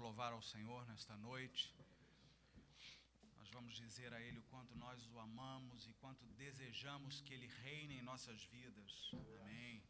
louvar ao Senhor nesta noite. Nós vamos dizer a Ele o quanto nós o amamos e quanto desejamos que Ele reine em nossas vidas. Amém.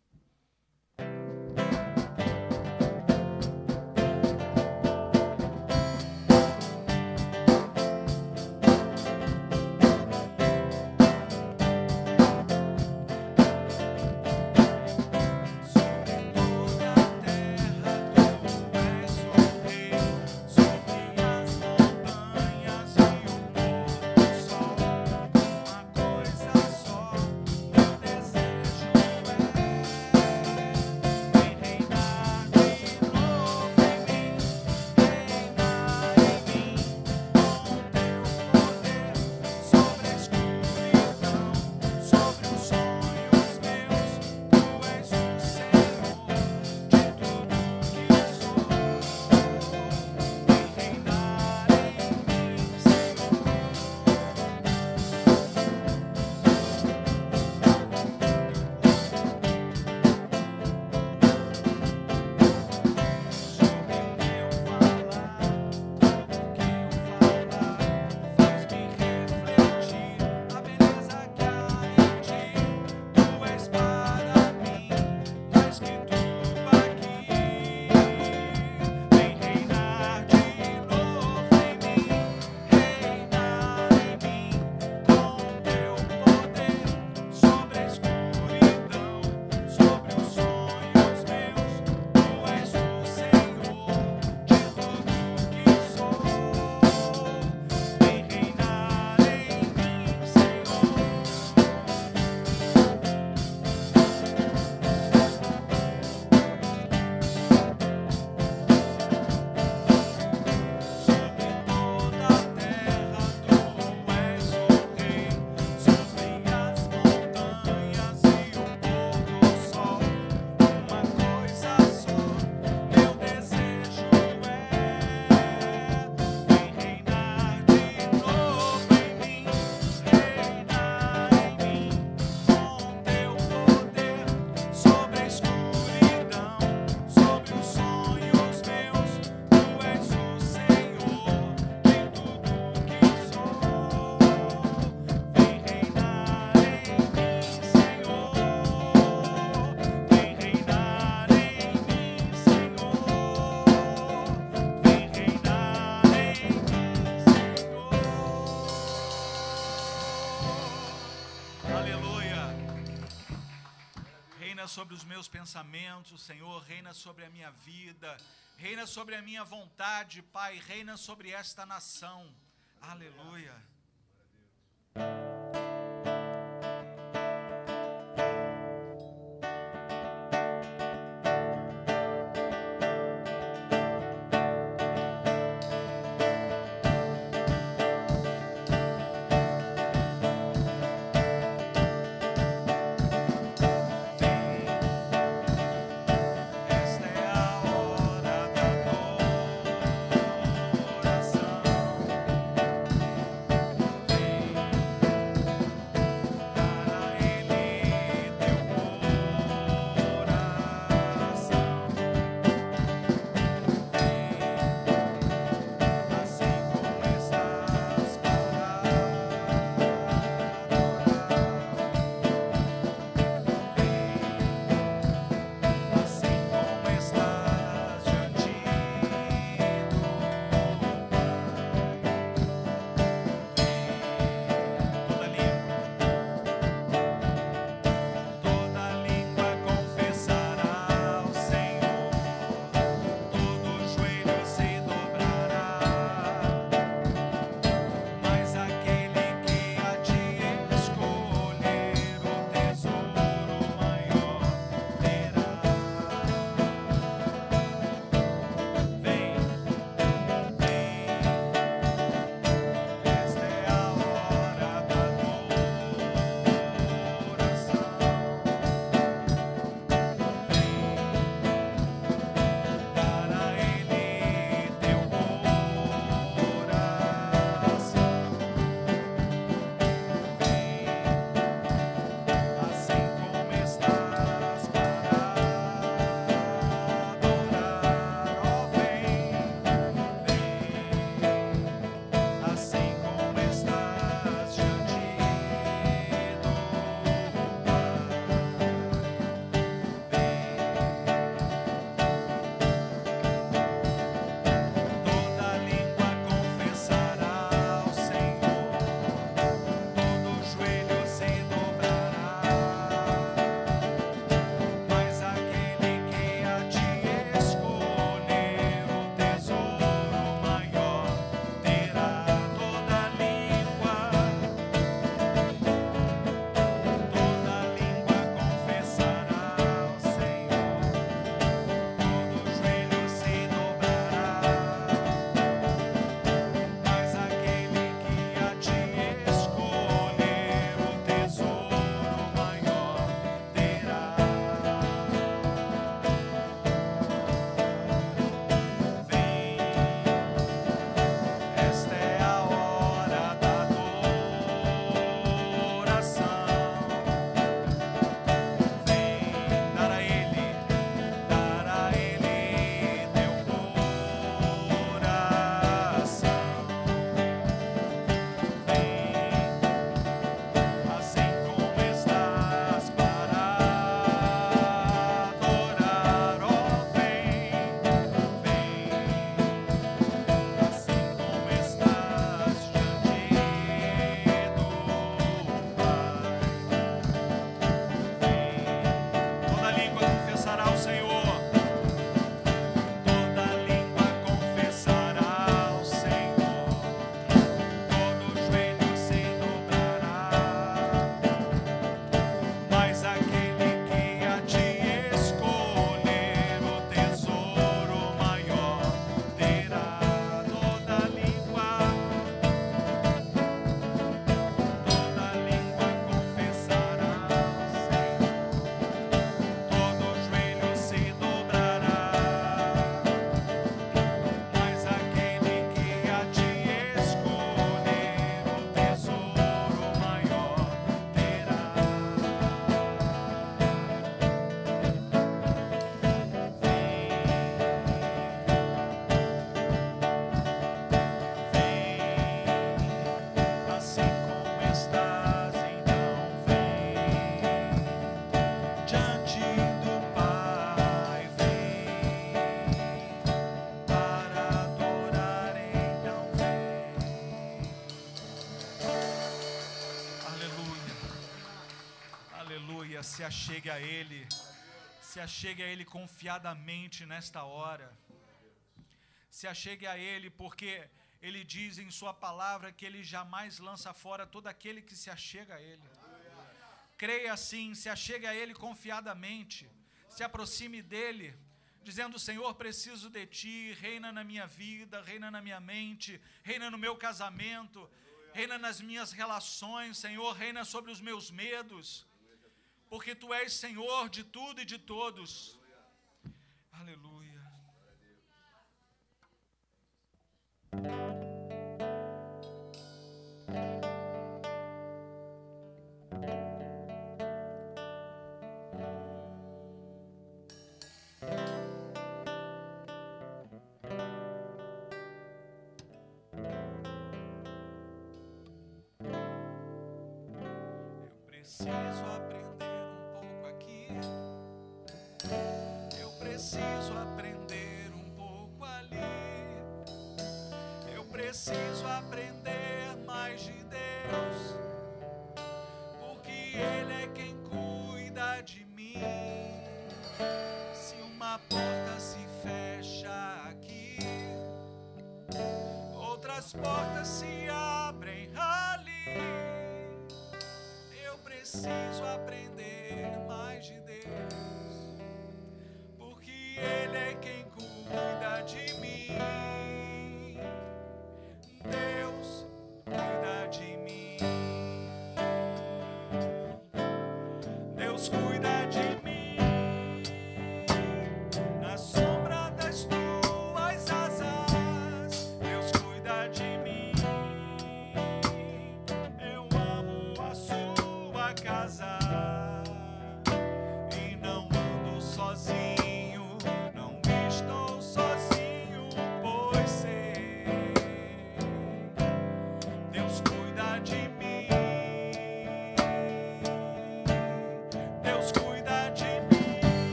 Os meus pensamentos, Senhor, reina sobre a minha vida, reina sobre a minha vontade, Pai, reina sobre esta nação. Aleluia. achegue a Ele. Se achegue a Ele confiadamente nesta hora. Se achegue a Ele, porque Ele diz em Sua palavra que Ele jamais lança fora todo aquele que se achega a Ele. Creia assim, se achegue a Ele confiadamente. Se aproxime dEle dizendo: Senhor, preciso de ti, reina na minha vida, reina na minha mente, reina no meu casamento, reina nas minhas relações, Senhor, reina sobre os meus medos, porque tu és Senhor de tudo e de todos. Aleluia. Aleluia.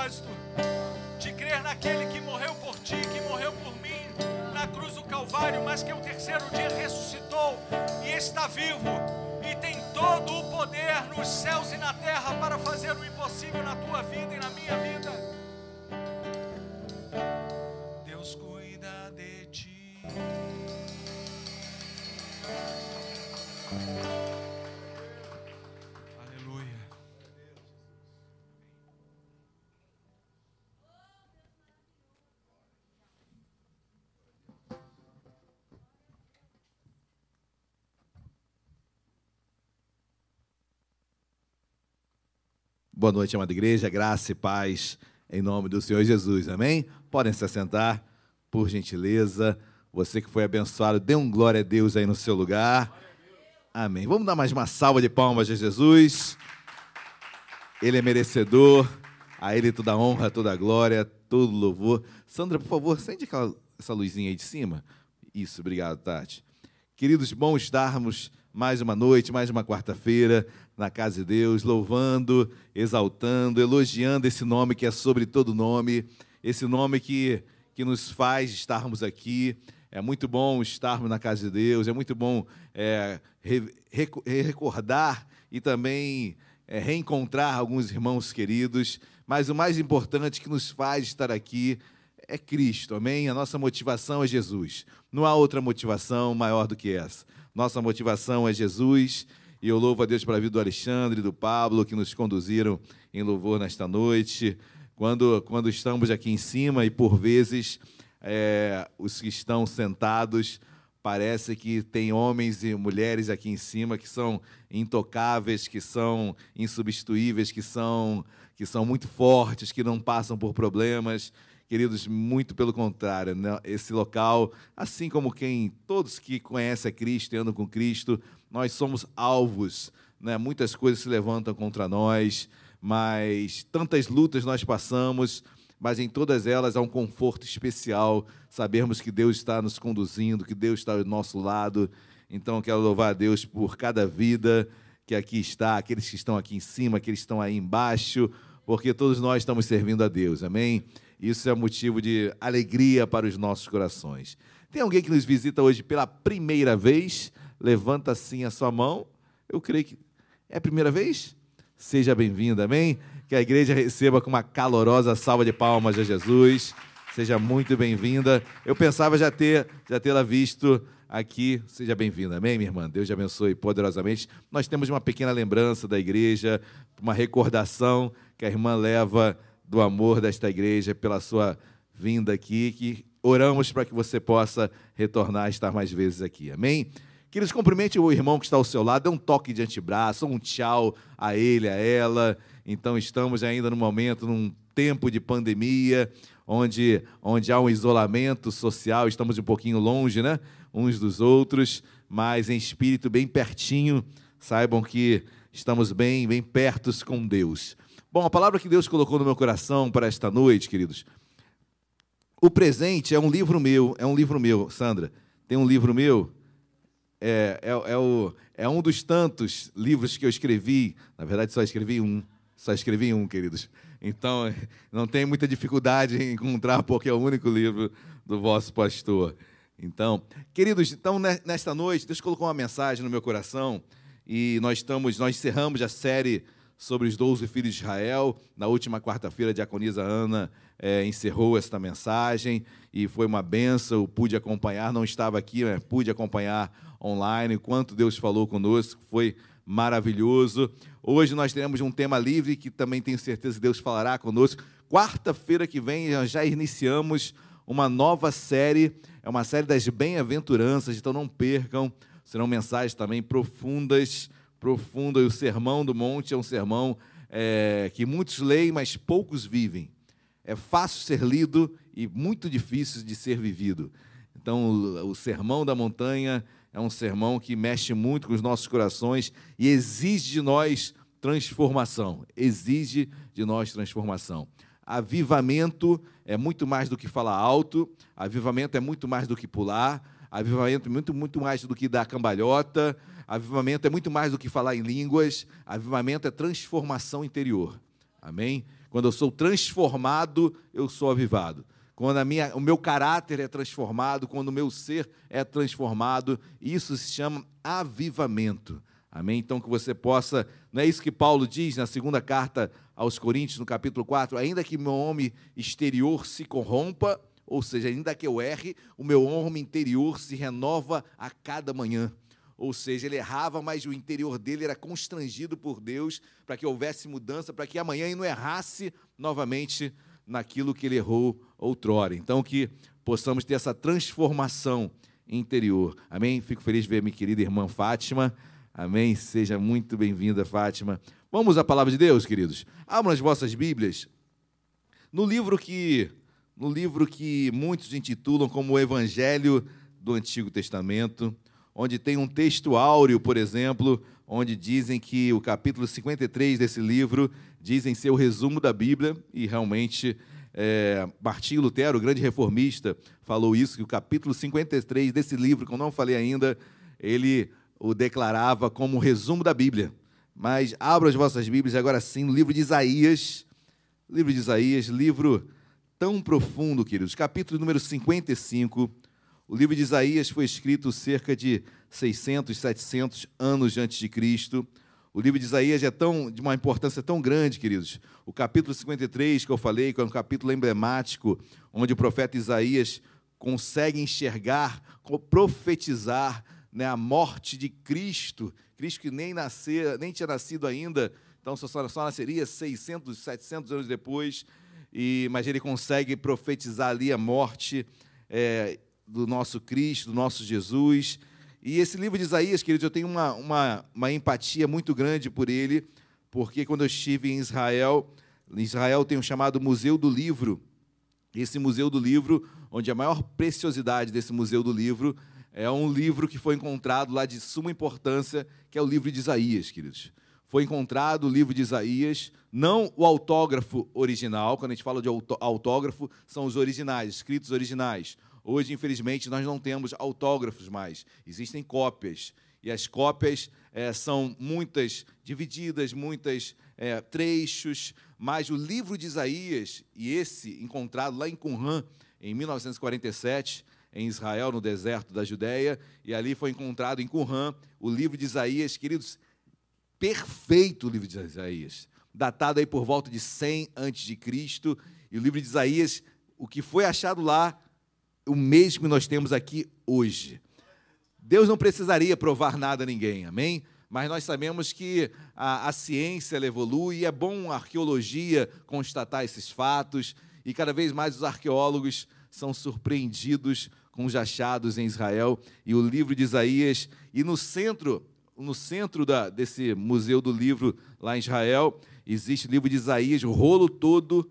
Propósito, de crer naquele que morreu por ti, que morreu por mim na cruz do Calvário, mas que o terceiro dia ressuscitou e está vivo e tem todo o poder nos céus e na terra para fazer o impossível na tua vida e na minha vida. Boa noite, amada igreja, graça e paz em nome do Senhor Jesus, amém? Podem se assentar, por gentileza. Você que foi abençoado, dê um glória a Deus aí no seu lugar. Amém. Vamos dar mais uma salva de palmas a Jesus. Ele é merecedor, a Ele toda a honra, toda a glória, todo louvor. Sandra, por favor, acende aquela, essa luzinha aí de cima. Isso, obrigado, Tati. Queridos, bom estarmos mais uma noite, mais uma quarta-feira na casa de Deus, louvando, exaltando, elogiando esse nome que é sobre todo nome, esse nome que, que nos faz estarmos aqui. É muito bom estarmos na casa de Deus, é muito bom é, re, recordar e também é, reencontrar alguns irmãos queridos, mas o mais importante que nos faz estar aqui é Cristo, amém? A nossa motivação é Jesus. Não há outra motivação maior do que essa. Nossa motivação é Jesus. E eu louvo a Deus pela vida do Alexandre do Pablo, que nos conduziram em louvor nesta noite. Quando, quando estamos aqui em cima e por vezes é, os que estão sentados, parece que tem homens e mulheres aqui em cima que são intocáveis, que são insubstituíveis, que são, que são muito fortes, que não passam por problemas. Queridos, muito pelo contrário, né? esse local, assim como quem, todos que conhecem a Cristo e andam com Cristo, nós somos alvos, né? muitas coisas se levantam contra nós, mas tantas lutas nós passamos, mas em todas elas há um conforto especial, sabermos que Deus está nos conduzindo, que Deus está ao nosso lado. Então, quero louvar a Deus por cada vida que aqui está, aqueles que estão aqui em cima, aqueles que estão aí embaixo, porque todos nós estamos servindo a Deus, amém? Isso é motivo de alegria para os nossos corações. Tem alguém que nos visita hoje pela primeira vez? Levanta assim a sua mão. Eu creio que é a primeira vez? Seja bem-vindo, amém? Que a igreja receba com uma calorosa salva de palmas a Jesus. Seja muito bem-vinda. Eu pensava já ter já tê-la visto aqui. Seja bem-vinda, amém, minha irmã? Deus te abençoe poderosamente. Nós temos uma pequena lembrança da igreja, uma recordação que a irmã leva do amor desta igreja, pela sua vinda aqui, que oramos para que você possa retornar e estar mais vezes aqui. Amém? Que eles cumprimente o irmão que está ao seu lado, dê um toque de antebraço, um tchau a ele, a ela. Então, estamos ainda no momento, num tempo de pandemia, onde, onde há um isolamento social, estamos um pouquinho longe, né? Uns dos outros, mas em espírito bem pertinho. Saibam que estamos bem, bem pertos com Deus. Bom, a palavra que Deus colocou no meu coração para esta noite, queridos. O presente é um livro meu, é um livro meu, Sandra. Tem um livro meu, é, é, é, o, é um dos tantos livros que eu escrevi. Na verdade, só escrevi um. Só escrevi um, queridos. Então, não tem muita dificuldade em encontrar, porque é o único livro do vosso pastor. Então, queridos, então nesta noite, Deus colocou uma mensagem no meu coração e nós estamos, nós encerramos a série sobre os doze filhos de Israel. Na última quarta-feira, a diaconisa Ana é, encerrou esta mensagem e foi uma benção. Pude acompanhar, não estava aqui, mas pude acompanhar online. Quanto Deus falou conosco, foi maravilhoso. Hoje nós teremos um tema livre que também tenho certeza que Deus falará conosco. Quarta-feira que vem já iniciamos uma nova série, é uma série das bem-aventuranças, então não percam. Serão mensagens também profundas profunda. E o Sermão do Monte é um sermão é, que muitos leem, mas poucos vivem. É fácil ser lido e muito difícil de ser vivido. Então, o, o Sermão da Montanha é um sermão que mexe muito com os nossos corações e exige de nós transformação. Exige de nós transformação. Avivamento é muito mais do que falar alto, avivamento é muito mais do que pular, avivamento é muito, muito mais do que dar cambalhota, Avivamento é muito mais do que falar em línguas, avivamento é transformação interior. Amém? Quando eu sou transformado, eu sou avivado. Quando a minha, o meu caráter é transformado, quando o meu ser é transformado, isso se chama avivamento. Amém? Então que você possa, não é isso que Paulo diz na segunda carta aos Coríntios, no capítulo 4, ainda que meu homem exterior se corrompa, ou seja, ainda que eu erre, o meu homem interior se renova a cada manhã. Ou seja, ele errava, mas o interior dele era constrangido por Deus para que houvesse mudança, para que amanhã ele não errasse novamente naquilo que ele errou outrora. Então, que possamos ter essa transformação interior. Amém? Fico feliz de ver minha querida irmã Fátima. Amém? Seja muito bem-vinda, Fátima. Vamos à palavra de Deus, queridos. Abram as vossas Bíblias. No livro que no livro que muitos intitulam como o Evangelho do Antigo Testamento, onde tem um texto áureo, por exemplo, onde dizem que o capítulo 53 desse livro dizem ser o resumo da Bíblia, e realmente é, Martinho Lutero, o grande reformista, falou isso, que o capítulo 53 desse livro, que eu não falei ainda, ele o declarava como o resumo da Bíblia. Mas abram as vossas Bíblias agora sim, no livro de Isaías, livro de Isaías, livro tão profundo, queridos. Capítulo número 55. O livro de Isaías foi escrito cerca de 600, 700 anos antes de Cristo. O livro de Isaías é tão, de uma importância tão grande, queridos. O capítulo 53 que eu falei, que é um capítulo emblemático, onde o profeta Isaías consegue enxergar, profetizar né, a morte de Cristo. Cristo que nem, nascer, nem tinha nascido ainda, então só, só nasceria 600, 700 anos depois e, mas ele consegue profetizar ali a morte é, do nosso Cristo, do nosso Jesus. E esse livro de Isaías, queridos, eu tenho uma, uma, uma empatia muito grande por ele, porque quando eu estive em Israel, em Israel tem um chamado Museu do Livro. Esse Museu do Livro, onde a maior preciosidade desse Museu do Livro é um livro que foi encontrado lá de suma importância, que é o livro de Isaías, queridos foi encontrado o livro de Isaías, não o autógrafo original, quando a gente fala de autógrafo, são os originais, escritos originais. Hoje, infelizmente, nós não temos autógrafos mais, existem cópias. E as cópias é, são muitas divididas, muitas é, trechos, mas o livro de Isaías, e esse encontrado lá em Qumran, em 1947, em Israel, no deserto da Judéia, e ali foi encontrado em Qumran o livro de Isaías, queridos, perfeito o livro de Isaías, datado aí por volta de 100 antes de Cristo, e o livro de Isaías, o que foi achado lá, o mesmo que nós temos aqui hoje. Deus não precisaria provar nada a ninguém, amém? Mas nós sabemos que a, a ciência evolui e é bom a arqueologia constatar esses fatos, e cada vez mais os arqueólogos são surpreendidos com os achados em Israel e o livro de Isaías, e no centro no centro da, desse Museu do Livro lá em Israel, existe o livro de Isaías, o rolo todo,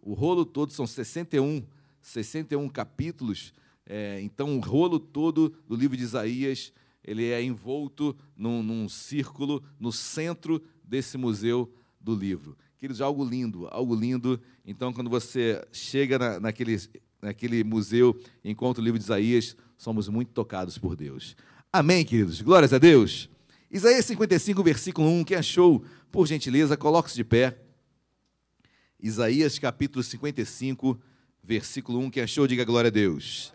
o rolo todo são 61, 61 capítulos, é, então o rolo todo do livro de Isaías, ele é envolto num, num círculo no centro desse Museu do Livro. Queridos, algo lindo, algo lindo. Então, quando você chega na, naquele, naquele museu e encontra o livro de Isaías, somos muito tocados por Deus. Amém, queridos? Glórias a Deus. Isaías 55, versículo 1. Quem achou, por gentileza, coloque-se de pé. Isaías capítulo 55, versículo 1. Quem achou, diga glória a Deus.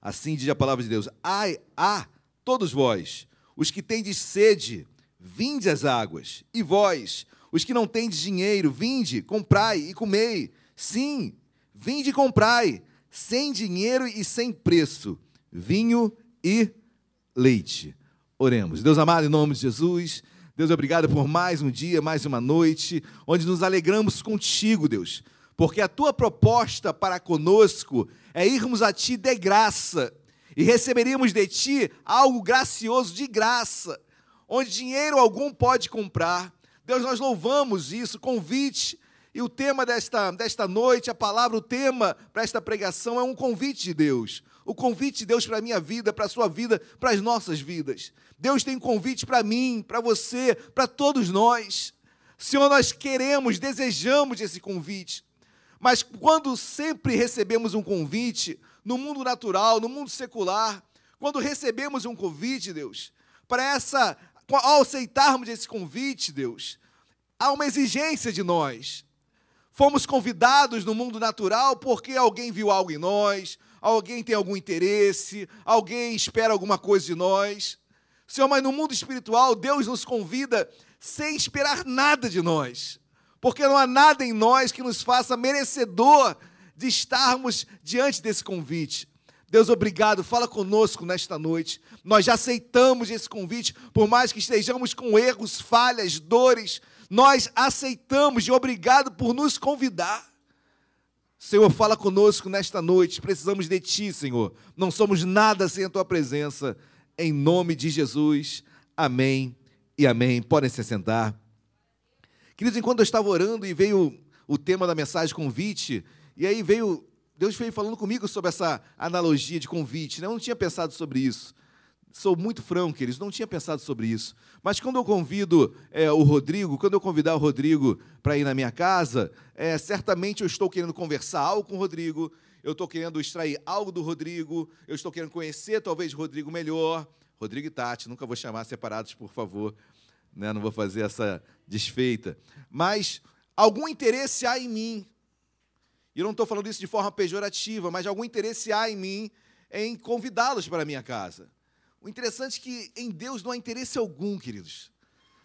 Assim diz a palavra de Deus: Ai, ah, todos vós, os que tendes sede, vinde às águas, e vós, os que não tendes dinheiro, vinde, comprai e comei. Sim, vinde e comprai, sem dinheiro e sem preço, vinho e leite Oremos. Deus amado, em nome de Jesus, Deus, obrigado por mais um dia, mais uma noite, onde nos alegramos contigo, Deus, porque a tua proposta para conosco é irmos a ti de graça e receberíamos de ti algo gracioso de graça, onde dinheiro algum pode comprar. Deus, nós louvamos isso, convite. E o tema desta, desta noite, a palavra, o tema para esta pregação é um convite de Deus o convite de Deus para a minha vida, para a sua vida, para as nossas vidas. Deus tem convite para mim, para você, para todos nós. Senhor, nós queremos, desejamos esse convite. Mas quando sempre recebemos um convite, no mundo natural, no mundo secular, quando recebemos um convite, Deus, para essa, ao aceitarmos esse convite, Deus, há uma exigência de nós. Fomos convidados no mundo natural porque alguém viu algo em nós, alguém tem algum interesse, alguém espera alguma coisa de nós. Senhor, mas no mundo espiritual, Deus nos convida sem esperar nada de nós, porque não há nada em nós que nos faça merecedor de estarmos diante desse convite. Deus, obrigado, fala conosco nesta noite. Nós já aceitamos esse convite, por mais que estejamos com erros, falhas, dores, nós aceitamos e obrigado por nos convidar. Senhor, fala conosco nesta noite. Precisamos de Ti, Senhor. Não somos nada sem a Tua presença. Em nome de Jesus. Amém e amém. Podem se sentar. Queridos, enquanto eu estava orando e veio o tema da mensagem convite, e aí veio, Deus veio falando comigo sobre essa analogia de convite. Né? Eu não tinha pensado sobre isso. Sou muito franco, queridos, não tinha pensado sobre isso. Mas quando eu convido é, o Rodrigo, quando eu convidar o Rodrigo para ir na minha casa, é, certamente eu estou querendo conversar algo com o Rodrigo, eu estou querendo extrair algo do Rodrigo, eu estou querendo conhecer talvez o Rodrigo melhor. Rodrigo e Tati, nunca vou chamar separados, por favor. Né? Não vou fazer essa desfeita. Mas algum interesse há em mim. E eu não estou falando isso de forma pejorativa, mas algum interesse há em mim em convidá-los para a minha casa. O interessante é que em Deus não há interesse algum, queridos.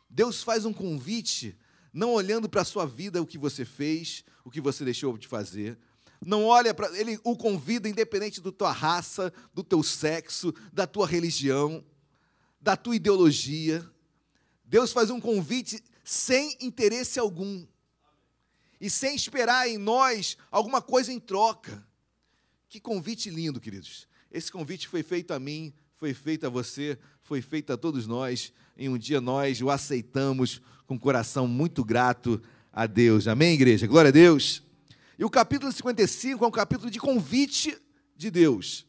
Deus faz um convite, não olhando para a sua vida, o que você fez, o que você deixou de fazer. Não olha para. Ele o convida, independente da tua raça, do teu sexo, da tua religião, da tua ideologia. Deus faz um convite sem interesse algum. E sem esperar em nós alguma coisa em troca. Que convite lindo, queridos. Esse convite foi feito a mim, foi feita a você, foi feita a todos nós. Em um dia nós o aceitamos com um coração muito grato a Deus. Amém, igreja? Glória a Deus. E o capítulo 55 é um capítulo de convite de Deus.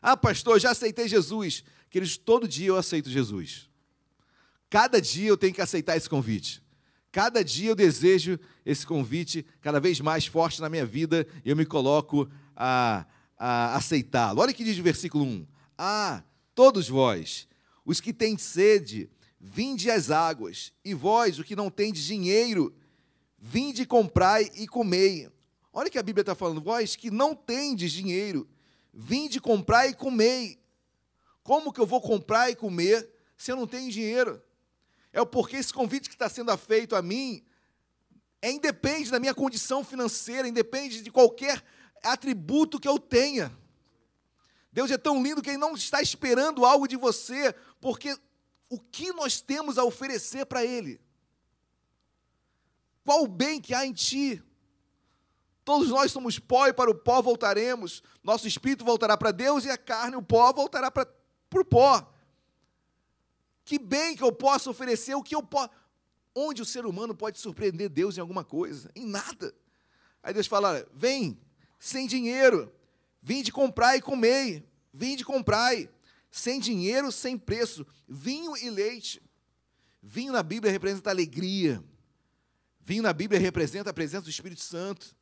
Ah, pastor, já aceitei Jesus. Queridos, todo dia eu aceito Jesus. Cada dia eu tenho que aceitar esse convite. Cada dia eu desejo esse convite cada vez mais forte na minha vida e eu me coloco a, a aceitá-lo. Olha o que diz o versículo 1. Ah, todos vós, os que têm sede, vinde às águas, e vós, o que não tendes dinheiro, vinde comprai e comei. Olha que a Bíblia está falando, vós que não tendes dinheiro, vinde comprai e comei. Como que eu vou comprar e comer se eu não tenho dinheiro? É porque esse convite que está sendo feito a mim é independe da minha condição financeira, independe de qualquer atributo que eu tenha. Deus é tão lindo que Ele não está esperando algo de você, porque o que nós temos a oferecer para Ele? Qual o bem que há em ti? Todos nós somos pó e para o pó voltaremos. Nosso espírito voltará para Deus e a carne, o pó, voltará para, o pó. Que bem que eu posso oferecer? O que eu posso. Onde o ser humano pode surpreender Deus em alguma coisa? Em nada. Aí Deus fala: vem, sem dinheiro, Vinde comprar e comei, vinde comprai, sem dinheiro, sem preço, vinho e leite. Vinho na Bíblia representa alegria. Vinho na Bíblia representa a presença do Espírito Santo.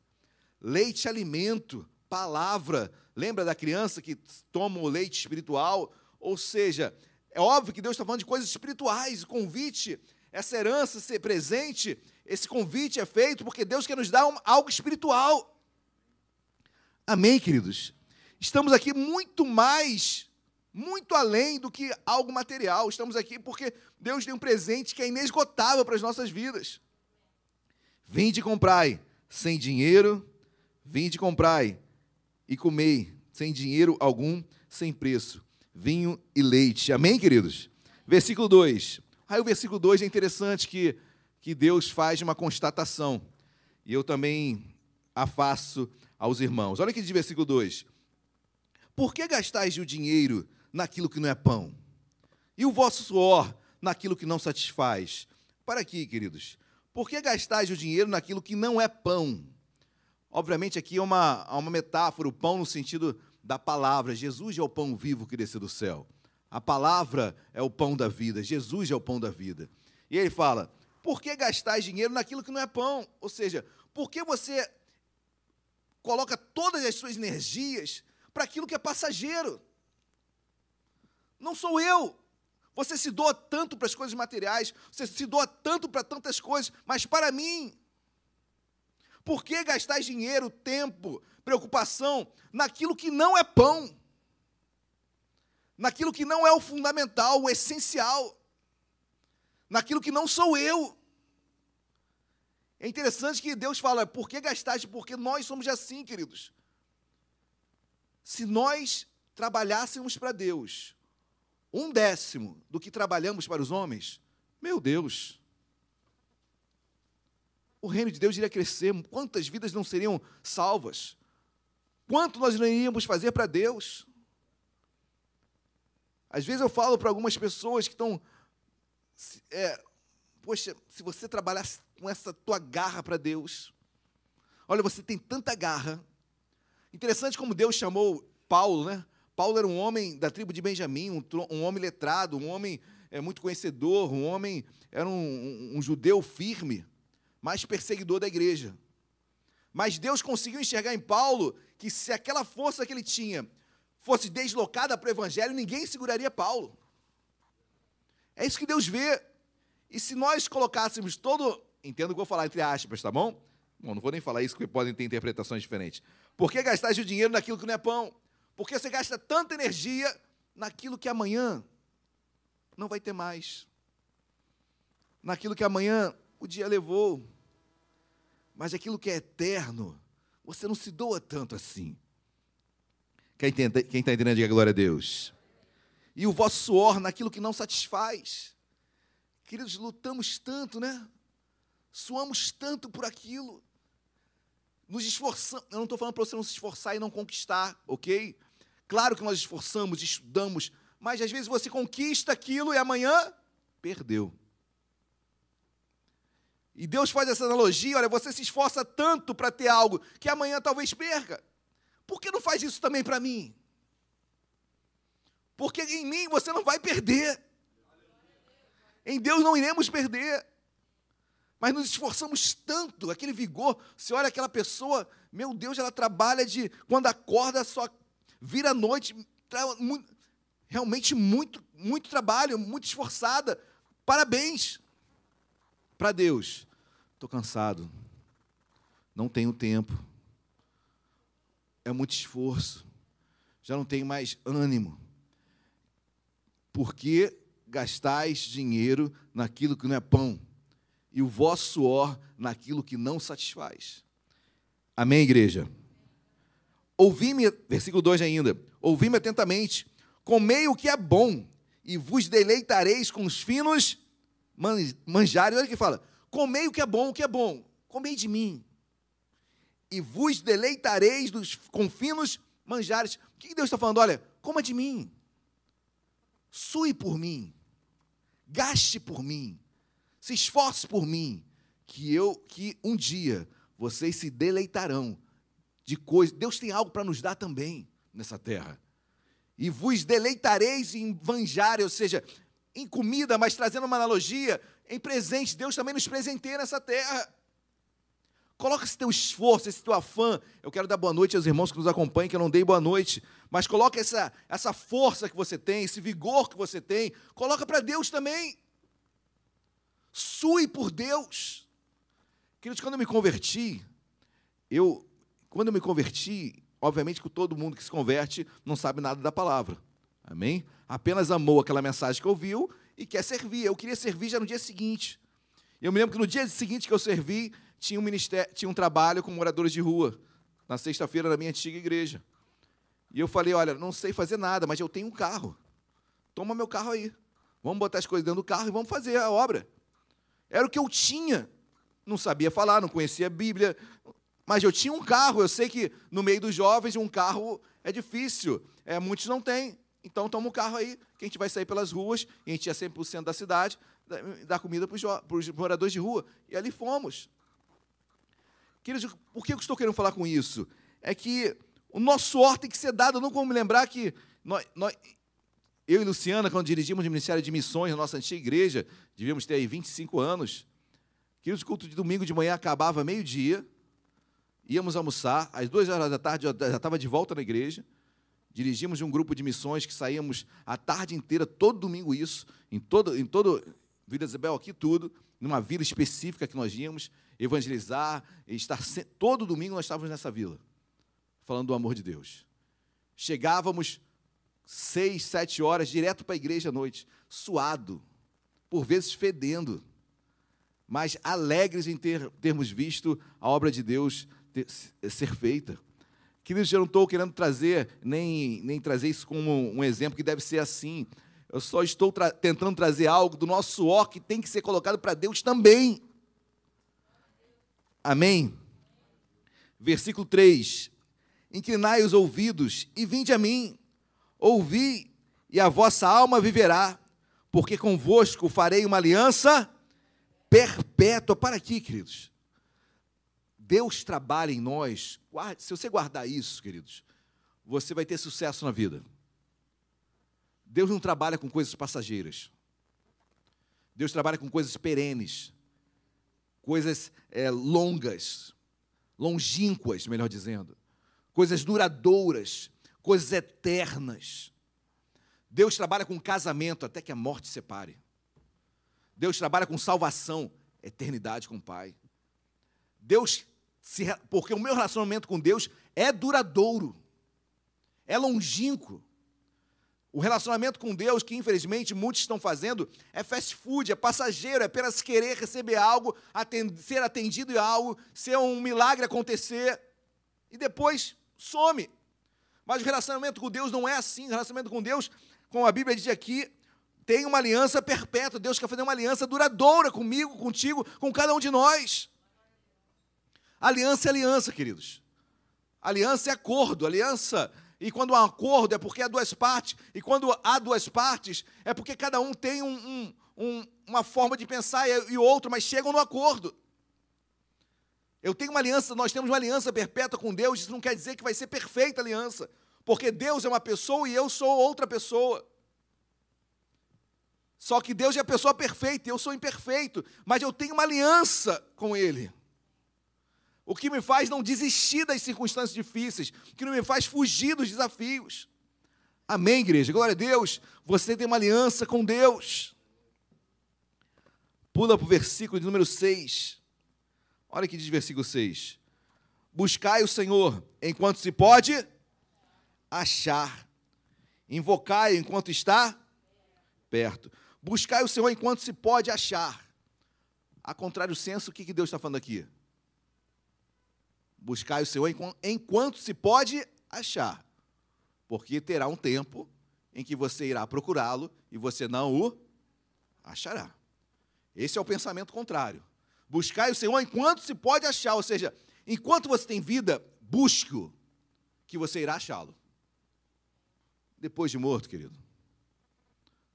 Leite, alimento, palavra. Lembra da criança que toma o leite espiritual? Ou seja, é óbvio que Deus está falando de coisas espirituais. O convite, essa herança ser presente, esse convite é feito porque Deus quer nos dar algo espiritual. Amém, queridos? Estamos aqui muito mais, muito além do que algo material. Estamos aqui porque Deus tem um presente que é inesgotável para as nossas vidas. Vinde e comprai, sem dinheiro, vinde e comprai e comei, sem dinheiro algum, sem preço, vinho e leite. Amém, queridos? Versículo 2. Aí o versículo 2 é interessante que, que Deus faz uma constatação. E eu também a faço aos irmãos. Olha aqui de versículo 2: Por que gastais o dinheiro naquilo que não é pão? E o vosso suor naquilo que não satisfaz? Para aqui, queridos. Por que gastais o dinheiro naquilo que não é pão? Obviamente, aqui é uma, uma metáfora, o pão no sentido da palavra. Jesus é o pão vivo que desceu do céu. A palavra é o pão da vida. Jesus é o pão da vida. E ele fala: por que gastais dinheiro naquilo que não é pão? Ou seja, por que você coloca todas as suas energias para aquilo que é passageiro. Não sou eu. Você se doa tanto para as coisas materiais, você se doa tanto para tantas coisas, mas para mim, Por que gastar dinheiro, tempo, preocupação naquilo que não é pão? Naquilo que não é o fundamental, o essencial? Naquilo que não sou eu? É interessante que Deus fala, por que gastaste? Porque nós somos assim, queridos. Se nós trabalhássemos para Deus um décimo do que trabalhamos para os homens, meu Deus, o reino de Deus iria crescer, quantas vidas não seriam salvas? Quanto nós não iríamos fazer para Deus? Às vezes eu falo para algumas pessoas que estão. É, poxa, se você trabalhasse com essa tua garra para Deus, olha, você tem tanta garra. Interessante como Deus chamou Paulo, né? Paulo era um homem da tribo de Benjamim, um, um homem letrado, um homem é, muito conhecedor, um homem, era um, um, um judeu firme, mas perseguidor da igreja. Mas Deus conseguiu enxergar em Paulo que se aquela força que ele tinha fosse deslocada para o evangelho, ninguém seguraria Paulo. É isso que Deus vê. E se nós colocássemos todo. Entendo o que eu vou falar entre aspas, tá bom? Bom, não vou nem falar isso, porque podem ter interpretações diferentes. Por que gastar o dinheiro naquilo que não é pão? Porque você gasta tanta energia naquilo que amanhã não vai ter mais. Naquilo que amanhã o dia levou. Mas aquilo que é eterno, você não se doa tanto assim. Quem está entendendo, diga glória a Deus. E o vosso suor naquilo que não satisfaz. Queridos, lutamos tanto, né? Suamos tanto por aquilo. Nos esforçamos. Eu não estou falando para você não se esforçar e não conquistar, ok? Claro que nós esforçamos, estudamos, mas às vezes você conquista aquilo e amanhã perdeu. E Deus faz essa analogia: olha, você se esforça tanto para ter algo que amanhã talvez perca. Por que não faz isso também para mim? Porque em mim você não vai perder. Em Deus não iremos perder. Mas nos esforçamos tanto, aquele vigor. Você olha aquela pessoa, meu Deus, ela trabalha de. Quando acorda, só vira noite, realmente muito, muito trabalho, muito esforçada. Parabéns para Deus. Estou cansado, não tenho tempo, é muito esforço, já não tenho mais ânimo. Por que gastais dinheiro naquilo que não é pão e o vosso suor naquilo que não satisfaz? Amém, igreja? Ouvi-me, versículo 2 ainda, ouvi-me atentamente, comei o que é bom, e vos deleitareis com os finos manjares. Olha que fala, comei o que é bom, o que é bom, comei de mim, e vos deleitareis dos, com finos manjares. O que Deus está falando? Olha, coma de mim, sue por mim, gaste por mim, se esforce por mim, que eu, que um dia vocês se deleitarão de coisas. Deus tem algo para nos dar também nessa terra. E vos deleitareis em vanjar, ou seja, em comida, mas trazendo uma analogia, em presente. Deus também nos presenteia nessa terra. Coloca esse teu esforço, esse teu afã. Eu quero dar boa noite aos irmãos que nos acompanham, que eu não dei boa noite. Mas coloca essa, essa força que você tem, esse vigor que você tem. Coloca para Deus também. Sue por Deus. Queridos, quando eu me converti, eu quando eu me converti, obviamente que todo mundo que se converte não sabe nada da palavra. Amém? Apenas amou aquela mensagem que ouviu e quer servir. Eu queria servir já no dia seguinte. Eu me lembro que no dia seguinte que eu servi, tinha um, ministério, tinha um trabalho com moradores de rua, na sexta-feira na minha antiga igreja. E eu falei: olha, não sei fazer nada, mas eu tenho um carro. Toma meu carro aí. Vamos botar as coisas dentro do carro e vamos fazer a obra. Era o que eu tinha. Não sabia falar, não conhecia a Bíblia, mas eu tinha um carro, eu sei que no meio dos jovens um carro é difícil, é, muitos não têm. Então toma um carro aí, que a gente vai sair pelas ruas, e a gente ia 100% da cidade, dar comida para os moradores de rua. E ali fomos. Queridos, por que eu estou querendo falar com isso? É que o nosso suor tem que ser dado, eu não vou me lembrar que nós, nós, eu e Luciana, quando dirigimos o Ministério de Missões na nossa antiga igreja, devíamos ter aí 25 anos, queridos, o culto de domingo de manhã acabava meio-dia, íamos almoçar, às duas horas da tarde eu já estava de volta na igreja, dirigimos um grupo de missões que saíamos a tarde inteira, todo domingo isso, em todo, em todo Vida Isabel aqui tudo, numa vila específica que nós íamos evangelizar, estar todo domingo nós estávamos nessa vila, falando do amor de Deus. Chegávamos seis, sete horas direto para a igreja à noite, suado, por vezes fedendo, mas alegres em ter, termos visto a obra de Deus ter, ser feita. Queridos, eu não estou querendo trazer, nem, nem trazer isso como um exemplo que deve ser assim. Eu só estou tra tentando trazer algo do nosso suor que tem que ser colocado para Deus também. Amém? Versículo 3: Inclinai os ouvidos e vinde a mim, ouvi, e a vossa alma viverá, porque convosco farei uma aliança perpétua. Para aqui, queridos. Deus trabalha em nós. se você guardar isso, queridos, você vai ter sucesso na vida. Deus não trabalha com coisas passageiras. Deus trabalha com coisas perenes, coisas é, longas, longínquas, melhor dizendo, coisas duradouras, coisas eternas. Deus trabalha com casamento até que a morte separe. Deus trabalha com salvação, eternidade com o Pai. Deus, se, porque o meu relacionamento com Deus é duradouro, é longínquo. O relacionamento com Deus, que infelizmente muitos estão fazendo, é fast food, é passageiro, é apenas querer receber algo, atend ser atendido a algo, ser um milagre acontecer e depois some. Mas o relacionamento com Deus não é assim. O relacionamento com Deus, como a Bíblia diz aqui, tem uma aliança perpétua. Deus quer fazer uma aliança duradoura comigo, contigo, com cada um de nós. Aliança é aliança, queridos. Aliança é acordo, aliança e quando há acordo é porque há duas partes. E quando há duas partes é porque cada um tem um, um, um, uma forma de pensar e, o outro, mas chegam no acordo. Eu tenho uma aliança, nós temos uma aliança perpétua com Deus, isso não quer dizer que vai ser perfeita aliança. Porque Deus é uma pessoa e eu sou outra pessoa. Só que Deus é a pessoa perfeita eu sou imperfeito, mas eu tenho uma aliança com Ele. O que me faz não desistir das circunstâncias difíceis, o que não me faz fugir dos desafios. Amém, igreja? Glória a Deus. Você tem uma aliança com Deus. Pula para o versículo de número 6. Olha que diz versículo 6. Buscai o Senhor enquanto se pode achar. Invocai enquanto está perto. Buscai o Senhor enquanto se pode achar. A contrário senso, o que Deus está falando aqui? Buscai o Senhor enquanto se pode achar, porque terá um tempo em que você irá procurá-lo e você não o achará. Esse é o pensamento contrário. Buscai o Senhor enquanto se pode achar, ou seja, enquanto você tem vida, busque-o, que você irá achá-lo. Depois de morto, querido,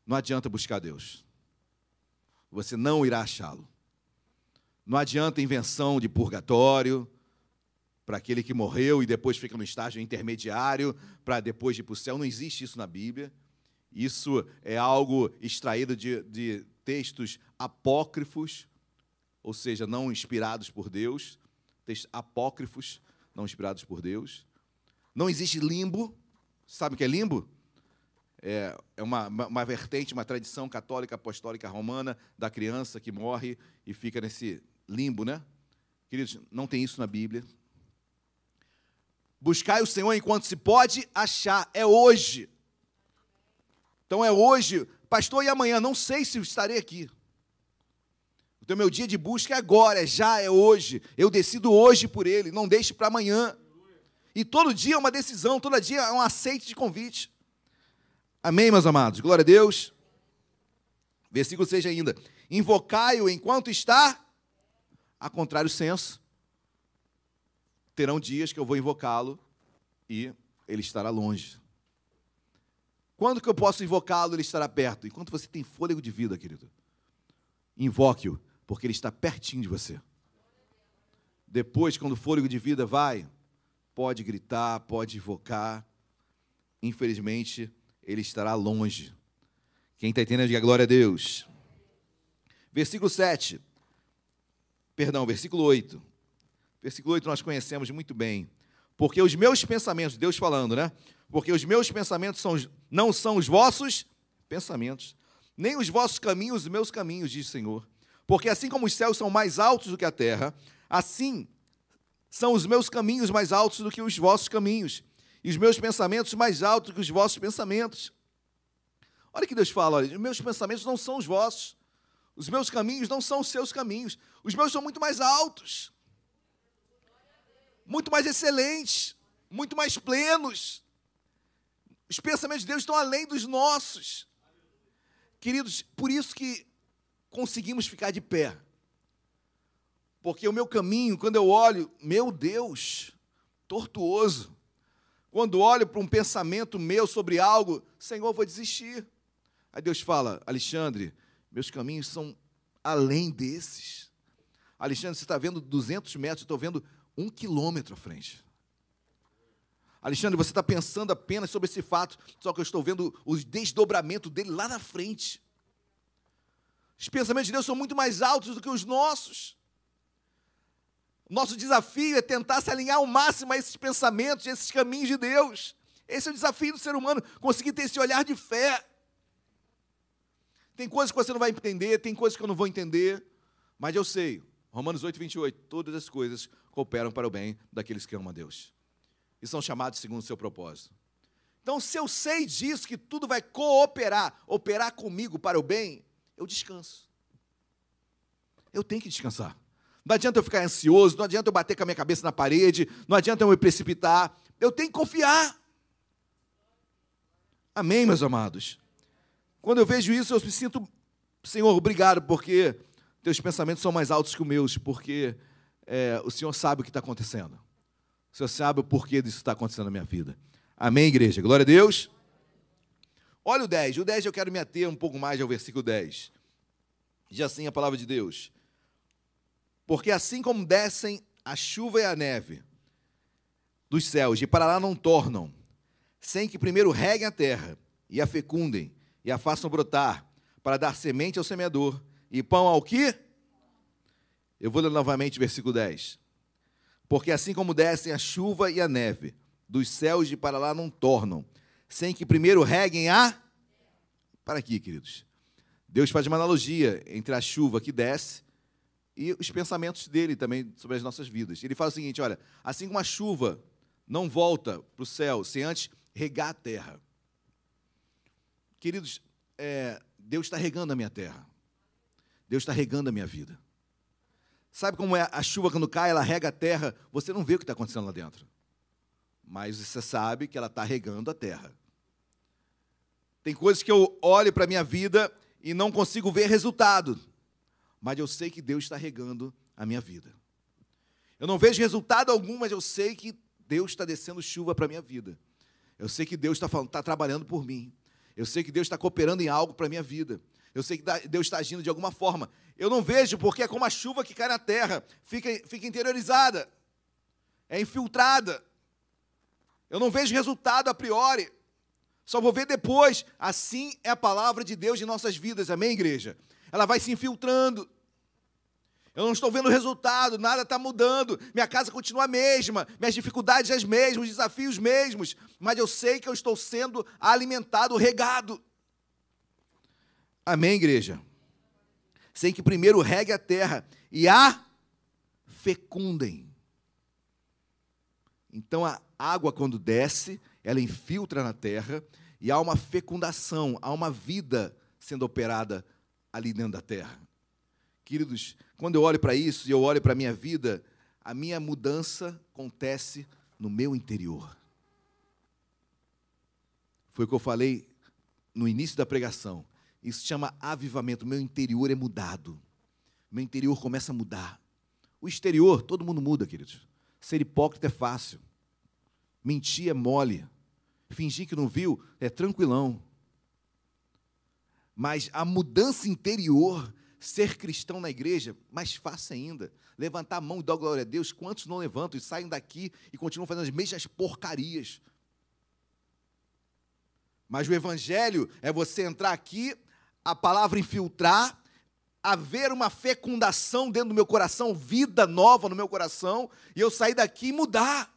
não adianta buscar Deus. Você não irá achá-lo. Não adianta invenção de purgatório, para aquele que morreu e depois fica no estágio intermediário para depois ir para o céu. Não existe isso na Bíblia. Isso é algo extraído de, de textos apócrifos, ou seja, não inspirados por Deus, textos apócrifos, não inspirados por Deus. Não existe limbo. Sabe o que é limbo? É, é uma, uma vertente, uma tradição católica, apostólica, romana, da criança que morre e fica nesse limbo, né? Queridos, não tem isso na Bíblia. Buscai o Senhor enquanto se pode achar. É hoje. Então é hoje. Pastor, e amanhã? Não sei se estarei aqui. Então, meu dia de busca é agora, é já, é hoje. Eu decido hoje por ele, não deixe para amanhã. E todo dia é uma decisão, todo dia é um aceite de convite. Amém, meus amados? Glória a Deus. Versículo 6 ainda. Invocai-o enquanto está, a contrário senso, terão dias que eu vou invocá-lo e ele estará longe. Quando que eu posso invocá-lo, ele estará perto? Enquanto você tem fôlego de vida, querido. Invoque-o, porque ele está pertinho de você. Depois, quando o fôlego de vida vai, pode gritar, pode invocar. Infelizmente, ele estará longe. Quem está entendendo, diga glória a Deus. Versículo 7. Perdão, versículo 8. Versículo 8 nós conhecemos muito bem. Porque os meus pensamentos, Deus falando, né? Porque os meus pensamentos são, não são os vossos pensamentos, nem os vossos caminhos os meus caminhos, diz o Senhor. Porque assim como os céus são mais altos do que a terra, assim são os meus caminhos mais altos do que os vossos caminhos, e os meus pensamentos mais altos do que os vossos pensamentos. Olha que Deus fala, olha, os meus pensamentos não são os vossos, os meus caminhos não são os seus caminhos, os meus são muito mais altos, muito mais excelentes, muito mais plenos. Os pensamentos de Deus estão além dos nossos. Queridos, por isso que conseguimos ficar de pé. Porque o meu caminho, quando eu olho, meu Deus, tortuoso. Quando olho para um pensamento meu sobre algo, Senhor, vou desistir. Aí Deus fala, Alexandre, meus caminhos são além desses. Alexandre, você está vendo 200 metros, eu estou vendo um quilômetro à frente. Alexandre, você está pensando apenas sobre esse fato, só que eu estou vendo os desdobramentos dele lá na frente. Os pensamentos de Deus são muito mais altos do que os nossos. Nosso desafio é tentar se alinhar ao máximo a esses pensamentos, a esses caminhos de Deus. Esse é o desafio do ser humano, conseguir ter esse olhar de fé. Tem coisas que você não vai entender, tem coisas que eu não vou entender, mas eu sei, Romanos 8, 28, todas as coisas cooperam para o bem daqueles que amam a Deus e são chamados segundo o seu propósito. Então, se eu sei disso, que tudo vai cooperar, operar comigo para o bem, eu descanso. Eu tenho que descansar. Não adianta eu ficar ansioso, não adianta eu bater com a minha cabeça na parede, não adianta eu me precipitar. Eu tenho que confiar. Amém, meus amados? Quando eu vejo isso, eu me sinto, Senhor, obrigado, porque teus pensamentos são mais altos que os meus, porque é, o Senhor sabe o que está acontecendo. O Senhor sabe o porquê disso está acontecendo na minha vida. Amém, igreja? Glória a Deus. Olha o 10. O 10 eu quero me ater um pouco mais ao versículo 10. Diz assim a palavra de Deus. Porque assim como descem a chuva e a neve dos céus, e para lá não tornam, sem que primeiro reguem a terra, e a fecundem, e a façam brotar, para dar semente ao semeador, e pão ao que? Eu vou ler novamente o versículo 10. Porque assim como descem a chuva e a neve, dos céus de para lá não tornam, sem que primeiro reguem a. Para aqui, queridos. Deus faz uma analogia entre a chuva que desce e os pensamentos dele também sobre as nossas vidas. Ele fala o seguinte: olha, assim como a chuva não volta para o céu sem antes regar a terra. Queridos, é, Deus está regando a minha terra. Deus está regando a minha vida. Sabe como é a chuva quando cai, ela rega a terra, você não vê o que está acontecendo lá dentro. Mas você sabe que ela está regando a terra. Tem coisas que eu olho para a minha vida e não consigo ver resultado. Mas eu sei que Deus está regando a minha vida. Eu não vejo resultado algum, mas eu sei que Deus está descendo chuva para a minha vida. Eu sei que Deus está, está trabalhando por mim. Eu sei que Deus está cooperando em algo para a minha vida. Eu sei que Deus está agindo de alguma forma. Eu não vejo porque é como a chuva que cai na terra, fica, fica interiorizada, é infiltrada. Eu não vejo resultado a priori, só vou ver depois. Assim é a palavra de Deus em nossas vidas, amém, igreja? Ela vai se infiltrando. Eu não estou vendo resultado, nada está mudando, minha casa continua a mesma, minhas dificuldades as mesmas, os desafios mesmos, mas eu sei que eu estou sendo alimentado, regado. Amém, igreja? Sem que primeiro regue a terra e a fecundem. Então a água, quando desce, ela infiltra na terra e há uma fecundação, há uma vida sendo operada ali dentro da terra. Queridos, quando eu olho para isso e eu olho para a minha vida, a minha mudança acontece no meu interior. Foi o que eu falei no início da pregação. Isso chama avivamento. Meu interior é mudado. Meu interior começa a mudar. O exterior, todo mundo muda, queridos. Ser hipócrita é fácil. Mentir é mole. Fingir que não viu é tranquilão. Mas a mudança interior, ser cristão na igreja, mais fácil ainda. Levantar a mão e dar glória a Deus. Quantos não levantam e saem daqui e continuam fazendo as mesmas porcarias? Mas o evangelho é você entrar aqui, a palavra infiltrar, haver uma fecundação dentro do meu coração, vida nova no meu coração, e eu sair daqui e mudar.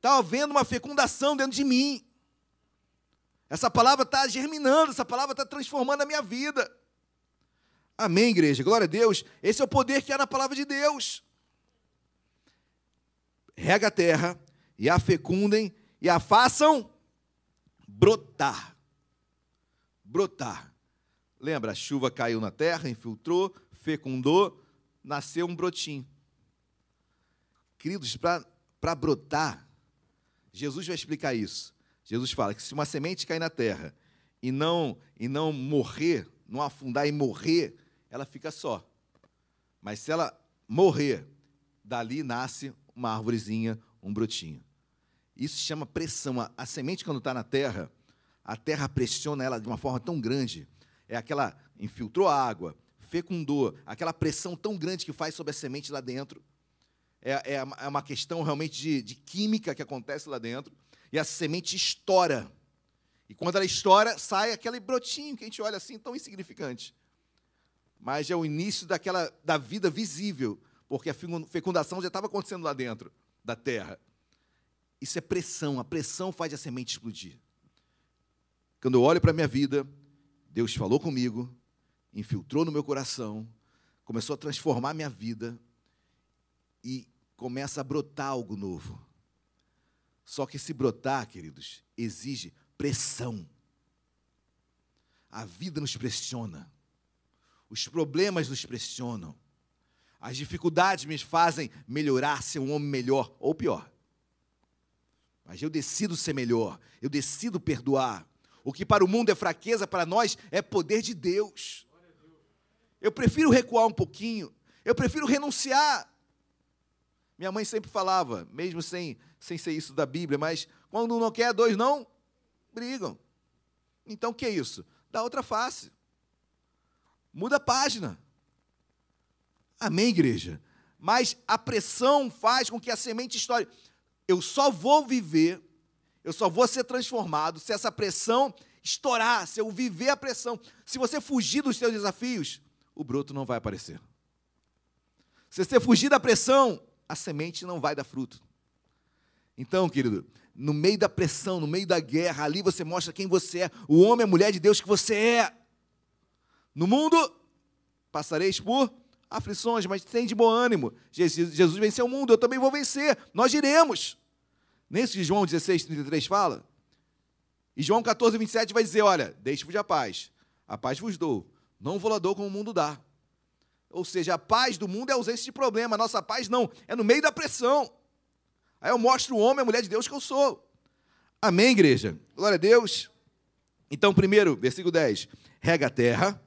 Está havendo uma fecundação dentro de mim. Essa palavra está germinando, essa palavra está transformando a minha vida. Amém, igreja? Glória a Deus. Esse é o poder que há na palavra de Deus. Rega a terra e a fecundem e a façam brotar. Brotar. Lembra, a chuva caiu na terra, infiltrou, fecundou, nasceu um brotinho. Queridos, para brotar, Jesus vai explicar isso. Jesus fala que se uma semente cair na terra e não e não morrer, não afundar e morrer, ela fica só. Mas se ela morrer, dali nasce uma árvorezinha, um brotinho. Isso se chama pressão. A, a semente, quando está na terra, a terra pressiona ela de uma forma tão grande. É aquela. infiltrou água, fecundou, aquela pressão tão grande que faz sobre a semente lá dentro. É, é, é uma questão realmente de, de química que acontece lá dentro. E a semente estoura. E quando ela estoura, sai aquele brotinho que a gente olha assim, tão insignificante. Mas é o início daquela da vida visível, porque a fecundação já estava acontecendo lá dentro da terra. Isso é pressão, a pressão faz a semente explodir. Quando eu olho para a minha vida, Deus falou comigo, infiltrou no meu coração, começou a transformar a minha vida e começa a brotar algo novo. Só que se brotar, queridos, exige pressão. A vida nos pressiona. Os problemas nos pressionam. As dificuldades me fazem melhorar, ser um homem melhor ou pior. Mas eu decido ser melhor, eu decido perdoar. O que para o mundo é fraqueza, para nós é poder de Deus. Eu prefiro recuar um pouquinho, eu prefiro renunciar. Minha mãe sempre falava, mesmo sem, sem ser isso da Bíblia, mas quando um não quer, dois não brigam. Então o que é isso? Dá outra face. Muda a página. Amém, igreja? Mas a pressão faz com que a semente estoure. Eu só vou viver, eu só vou ser transformado se essa pressão estourar, se eu viver a pressão. Se você fugir dos seus desafios, o broto não vai aparecer. Se você fugir da pressão, a semente não vai dar fruto. Então, querido, no meio da pressão, no meio da guerra, ali você mostra quem você é, o homem e a mulher de Deus que você é. No mundo passareis por aflições, mas tem de bom ânimo. Jesus, Jesus venceu o mundo, eu também vou vencer. Nós iremos. Nesse que João 16, 33 fala. E João 14, 27 vai dizer: Olha, deixe-vos a paz. A paz vos dou. Não vou lá dou como o mundo dá. Ou seja, a paz do mundo é ausência de problema. A nossa paz não. É no meio da pressão. Aí eu mostro o homem, a mulher de Deus que eu sou. Amém, igreja? Glória a Deus. Então, primeiro, versículo 10. Rega a terra,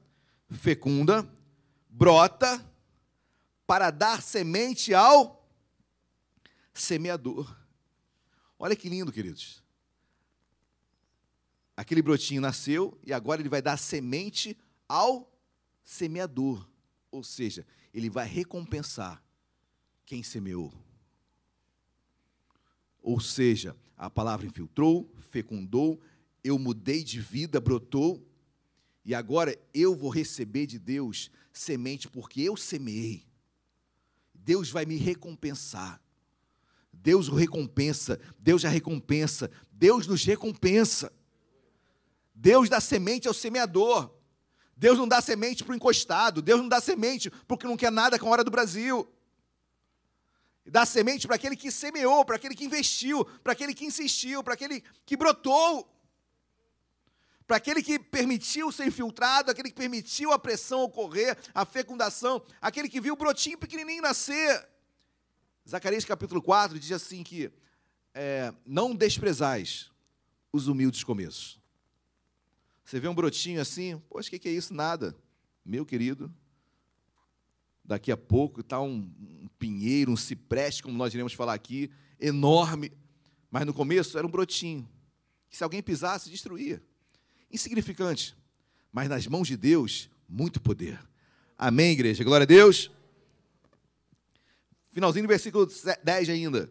fecunda, brota, para dar semente ao semeador. Olha que lindo, queridos. Aquele brotinho nasceu e agora ele vai dar semente ao semeador. Ou seja, ele vai recompensar quem semeou. Ou seja, a palavra infiltrou, fecundou, eu mudei de vida, brotou, e agora eu vou receber de Deus semente porque eu semeei. Deus vai me recompensar. Deus o recompensa, Deus já recompensa, Deus nos recompensa. Deus dá semente ao semeador. Deus não dá semente para o encostado, Deus não dá semente porque não quer nada com a hora do Brasil. Dá semente para aquele que semeou, para aquele que investiu, para aquele que insistiu, para aquele que brotou para aquele que permitiu ser infiltrado, aquele que permitiu a pressão ocorrer, a fecundação, aquele que viu o brotinho pequenininho nascer. Zacarias capítulo 4 diz assim que é, não desprezais os humildes começos. Você vê um brotinho assim, poxa, o que, que é isso? Nada. Meu querido, daqui a pouco está um, um pinheiro, um cipreste, como nós iremos falar aqui, enorme. Mas no começo era um brotinho, que se alguém pisasse, destruía insignificante, mas nas mãos de Deus, muito poder. Amém, igreja? Glória a Deus. Finalzinho do versículo 10 ainda.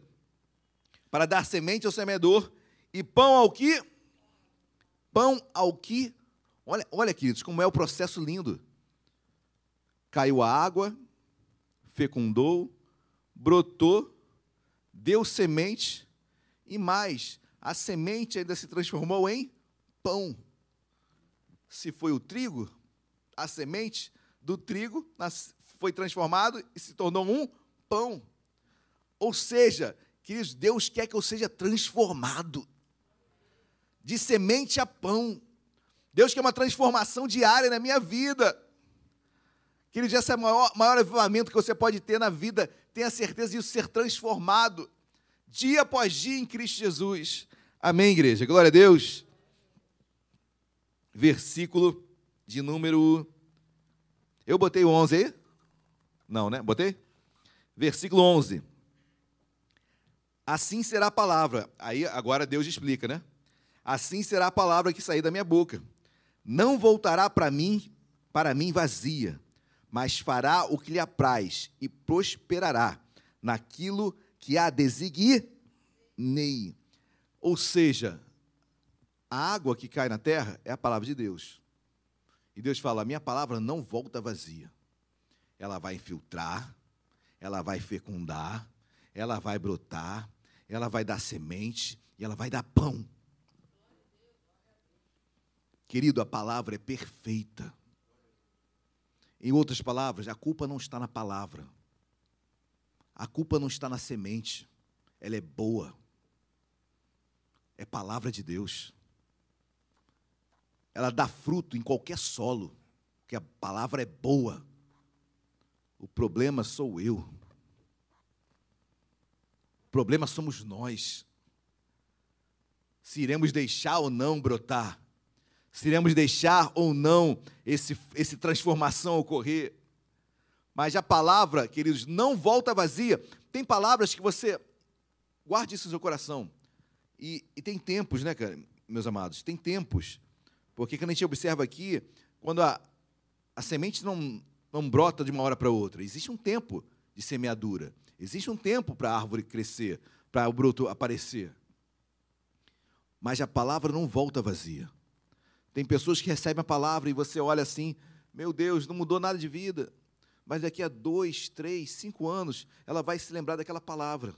Para dar semente ao semeador e pão ao que? Pão ao que? Olha, olha, queridos, como é o processo lindo. Caiu a água, fecundou, brotou, deu semente e mais, a semente ainda se transformou em pão. Se foi o trigo, a semente do trigo foi transformado e se tornou um pão. Ou seja, queridos, Deus quer que eu seja transformado de semente a pão. Deus quer uma transformação diária na minha vida. Queridos, esse é o maior, maior avivamento que você pode ter na vida. Tenha certeza disso ser transformado dia após dia em Cristo Jesus. Amém, igreja? Glória a Deus. Versículo de número. Eu botei o 11 aí? Não, né? Botei? Versículo 11. Assim será a palavra. Aí agora Deus explica, né? Assim será a palavra que sair da minha boca. Não voltará para mim, para mim vazia, mas fará o que lhe apraz e prosperará naquilo que a designei. Ou seja, a água que cai na terra é a palavra de Deus. E Deus fala: a minha palavra não volta vazia. Ela vai infiltrar, ela vai fecundar, ela vai brotar, ela vai dar semente e ela vai dar pão. Querido, a palavra é perfeita. Em outras palavras, a culpa não está na palavra. A culpa não está na semente. Ela é boa é palavra de Deus. Ela dá fruto em qualquer solo, porque a palavra é boa. O problema sou eu. O problema somos nós. Se iremos deixar ou não brotar. Se iremos deixar ou não esse, esse transformação ocorrer. Mas a palavra, queridos, não volta vazia. Tem palavras que você guarde isso no seu coração. E, e tem tempos, né, cara, meus amados? Tem tempos. Porque quando a gente observa aqui, quando a, a semente não, não brota de uma hora para outra, existe um tempo de semeadura. Existe um tempo para a árvore crescer, para o broto aparecer. Mas a palavra não volta vazia. Tem pessoas que recebem a palavra e você olha assim, meu Deus, não mudou nada de vida. Mas daqui a dois, três, cinco anos, ela vai se lembrar daquela palavra.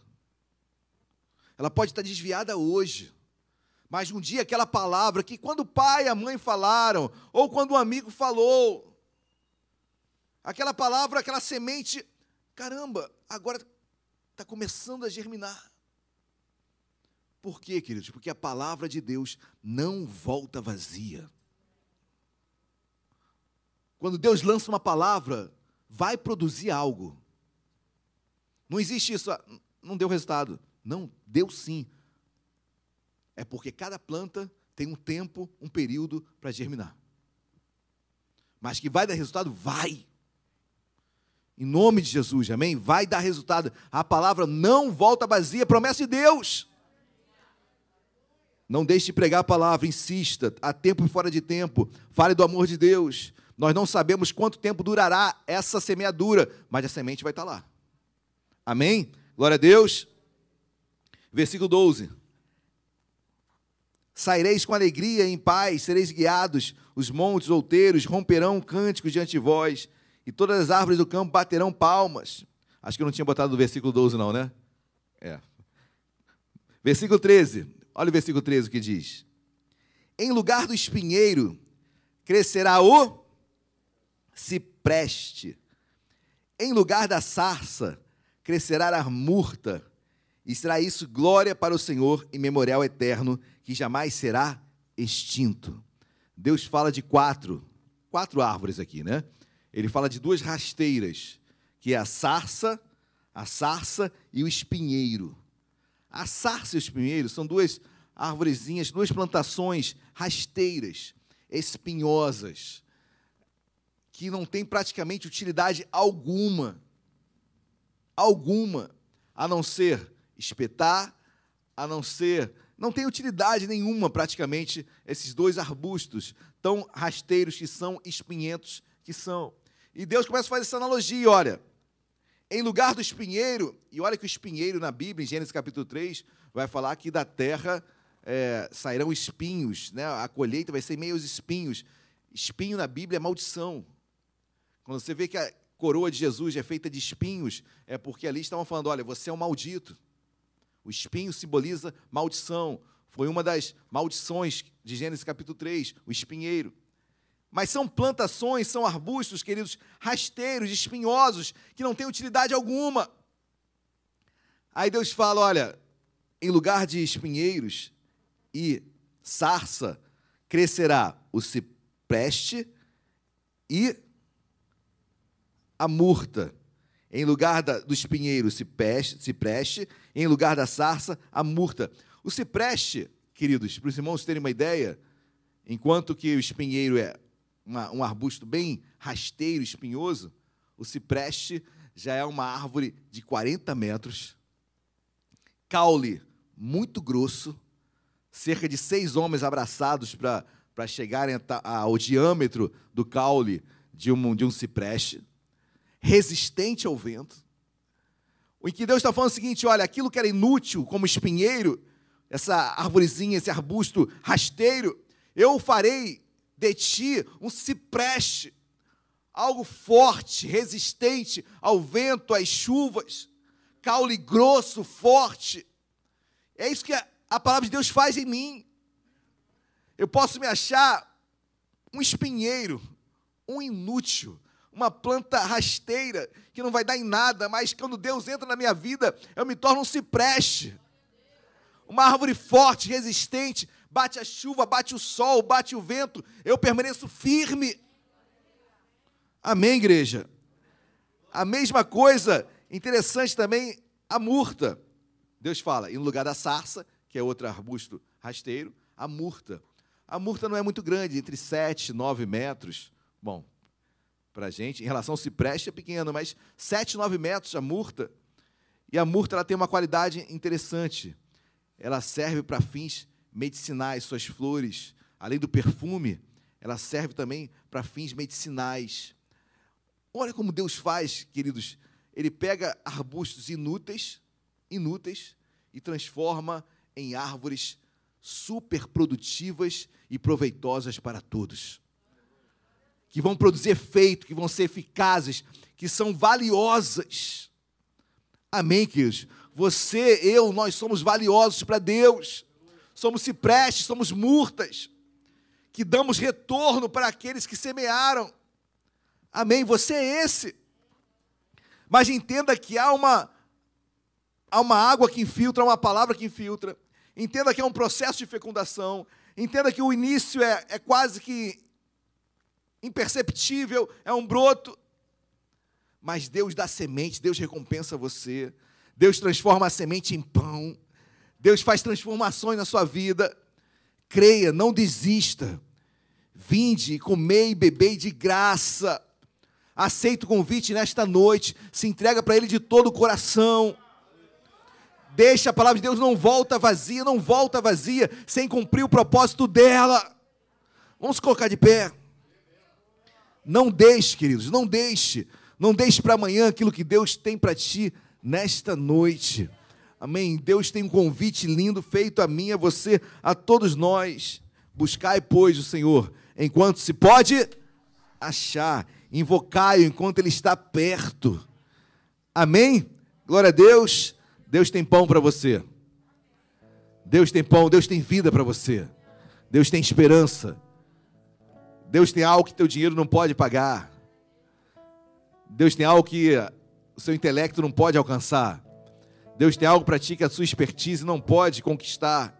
Ela pode estar desviada hoje. Mas um dia aquela palavra que quando o pai e a mãe falaram, ou quando um amigo falou, aquela palavra, aquela semente, caramba, agora está começando a germinar. Por quê, queridos? Porque a palavra de Deus não volta vazia. Quando Deus lança uma palavra, vai produzir algo. Não existe isso, ah, não deu resultado. Não, deu sim. É porque cada planta tem um tempo, um período para germinar. Mas que vai dar resultado? Vai. Em nome de Jesus, amém? Vai dar resultado. A palavra não volta vazia, promessa de Deus. Não deixe de pregar a palavra, insista, a tempo e fora de tempo. Fale do amor de Deus. Nós não sabemos quanto tempo durará essa semeadura, mas a semente vai estar lá. Amém? Glória a Deus. Versículo 12. Saireis com alegria em paz, sereis guiados, os montes outeiros romperão cânticos diante de vós, e todas as árvores do campo baterão palmas. Acho que eu não tinha botado o versículo 12, não, né? É. Versículo 13. Olha o versículo 13 que diz: Em lugar do espinheiro crescerá o cipreste, em lugar da sarça crescerá a murta, e será isso glória para o Senhor e memorial eterno que jamais será extinto. Deus fala de quatro, quatro árvores aqui, né? Ele fala de duas rasteiras, que é a sarça, a sarça e o espinheiro. A sarça e o espinheiro são duas árvorezinhas, duas plantações rasteiras, espinhosas, que não têm praticamente utilidade alguma. Alguma, a não ser espetar, a não ser. Não tem utilidade nenhuma, praticamente, esses dois arbustos tão rasteiros que são, espinhentos que são. E Deus começa a fazer essa analogia, olha. Em lugar do espinheiro, e olha que o espinheiro na Bíblia, em Gênesis capítulo 3, vai falar que da terra é, sairão espinhos, né? a colheita vai ser meio os espinhos. Espinho na Bíblia é maldição. Quando você vê que a coroa de Jesus é feita de espinhos, é porque ali estavam falando: olha, você é um maldito. O espinho simboliza maldição. Foi uma das maldições de Gênesis capítulo 3, o espinheiro. Mas são plantações, são arbustos, queridos, rasteiros, espinhosos, que não têm utilidade alguma. Aí Deus fala: olha, em lugar de espinheiros e sarça, crescerá o cipreste e a murta. Em lugar da, do espinheiro, cipreste, cipreste, em lugar da sarça, a murta. O cipreste, queridos, para os irmãos terem uma ideia, enquanto que o espinheiro é uma, um arbusto bem rasteiro, espinhoso, o cipreste já é uma árvore de 40 metros, caule muito grosso, cerca de seis homens abraçados para chegarem ao diâmetro do caule de um, de um cipreste, resistente ao vento. O que Deus está falando é o seguinte: olha, aquilo que era inútil, como espinheiro, essa arvorezinha, esse arbusto rasteiro, eu farei de ti um cipreste, algo forte, resistente ao vento, às chuvas, caule grosso, forte. É isso que a palavra de Deus faz em mim. Eu posso me achar um espinheiro, um inútil, uma planta rasteira que não vai dar em nada, mas quando Deus entra na minha vida, eu me torno um cipreste uma árvore forte, resistente, bate a chuva, bate o sol, bate o vento, eu permaneço firme. Amém, igreja? A mesma coisa, interessante também, a murta. Deus fala, em lugar da sarça, que é outro arbusto rasteiro, a murta. A murta não é muito grande, entre 7 e 9 metros. Bom, para a gente, em relação ao cipreste é pequeno, mas 7, 9 metros a murta. E a murta ela tem uma qualidade interessante ela serve para fins medicinais, suas flores, além do perfume, ela serve também para fins medicinais. Olha como Deus faz, queridos. Ele pega arbustos inúteis, inúteis, e transforma em árvores super produtivas e proveitosas para todos. Que vão produzir efeito, que vão ser eficazes, que são valiosas. Amém, queridos? Você, eu, nós somos valiosos para Deus. Somos ciprestes, somos murtas, que damos retorno para aqueles que semearam. Amém? Você é esse. Mas entenda que há uma, há uma água que infiltra, uma palavra que infiltra. Entenda que é um processo de fecundação. Entenda que o início é, é quase que imperceptível, é um broto. Mas Deus dá semente, Deus recompensa você. Deus transforma a semente em pão. Deus faz transformações na sua vida. Creia, não desista. Vinde, comei e bebei de graça. Aceita o convite nesta noite. Se entrega para Ele de todo o coração. Deixa a palavra de Deus não volta vazia, não volta vazia sem cumprir o propósito dela. Vamos colocar de pé. Não deixe, queridos, não deixe. Não deixe para amanhã aquilo que Deus tem para ti nesta noite. Amém. Deus tem um convite lindo feito a mim, a você, a todos nós. Buscai, pois, o Senhor, enquanto se pode achar. Invocai-o enquanto ele está perto. Amém? Glória a Deus. Deus tem pão para você. Deus tem pão, Deus tem vida para você. Deus tem esperança. Deus tem algo que teu dinheiro não pode pagar. Deus tem algo que o seu intelecto não pode alcançar. Deus tem algo para ti que a sua expertise não pode conquistar.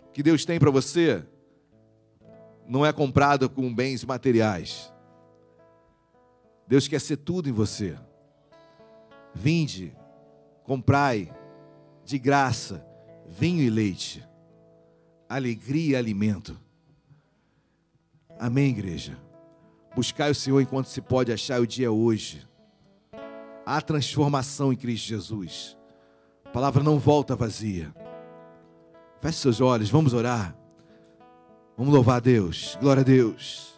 O que Deus tem para você não é comprado com bens materiais. Deus quer ser tudo em você. Vinde, comprai de graça vinho e leite, alegria e alimento. Amém, igreja? Buscai o Senhor enquanto se pode achar, o dia é hoje. Há transformação em Cristo Jesus. A palavra não volta vazia. Feche seus olhos, vamos orar. Vamos louvar a Deus. Glória a Deus.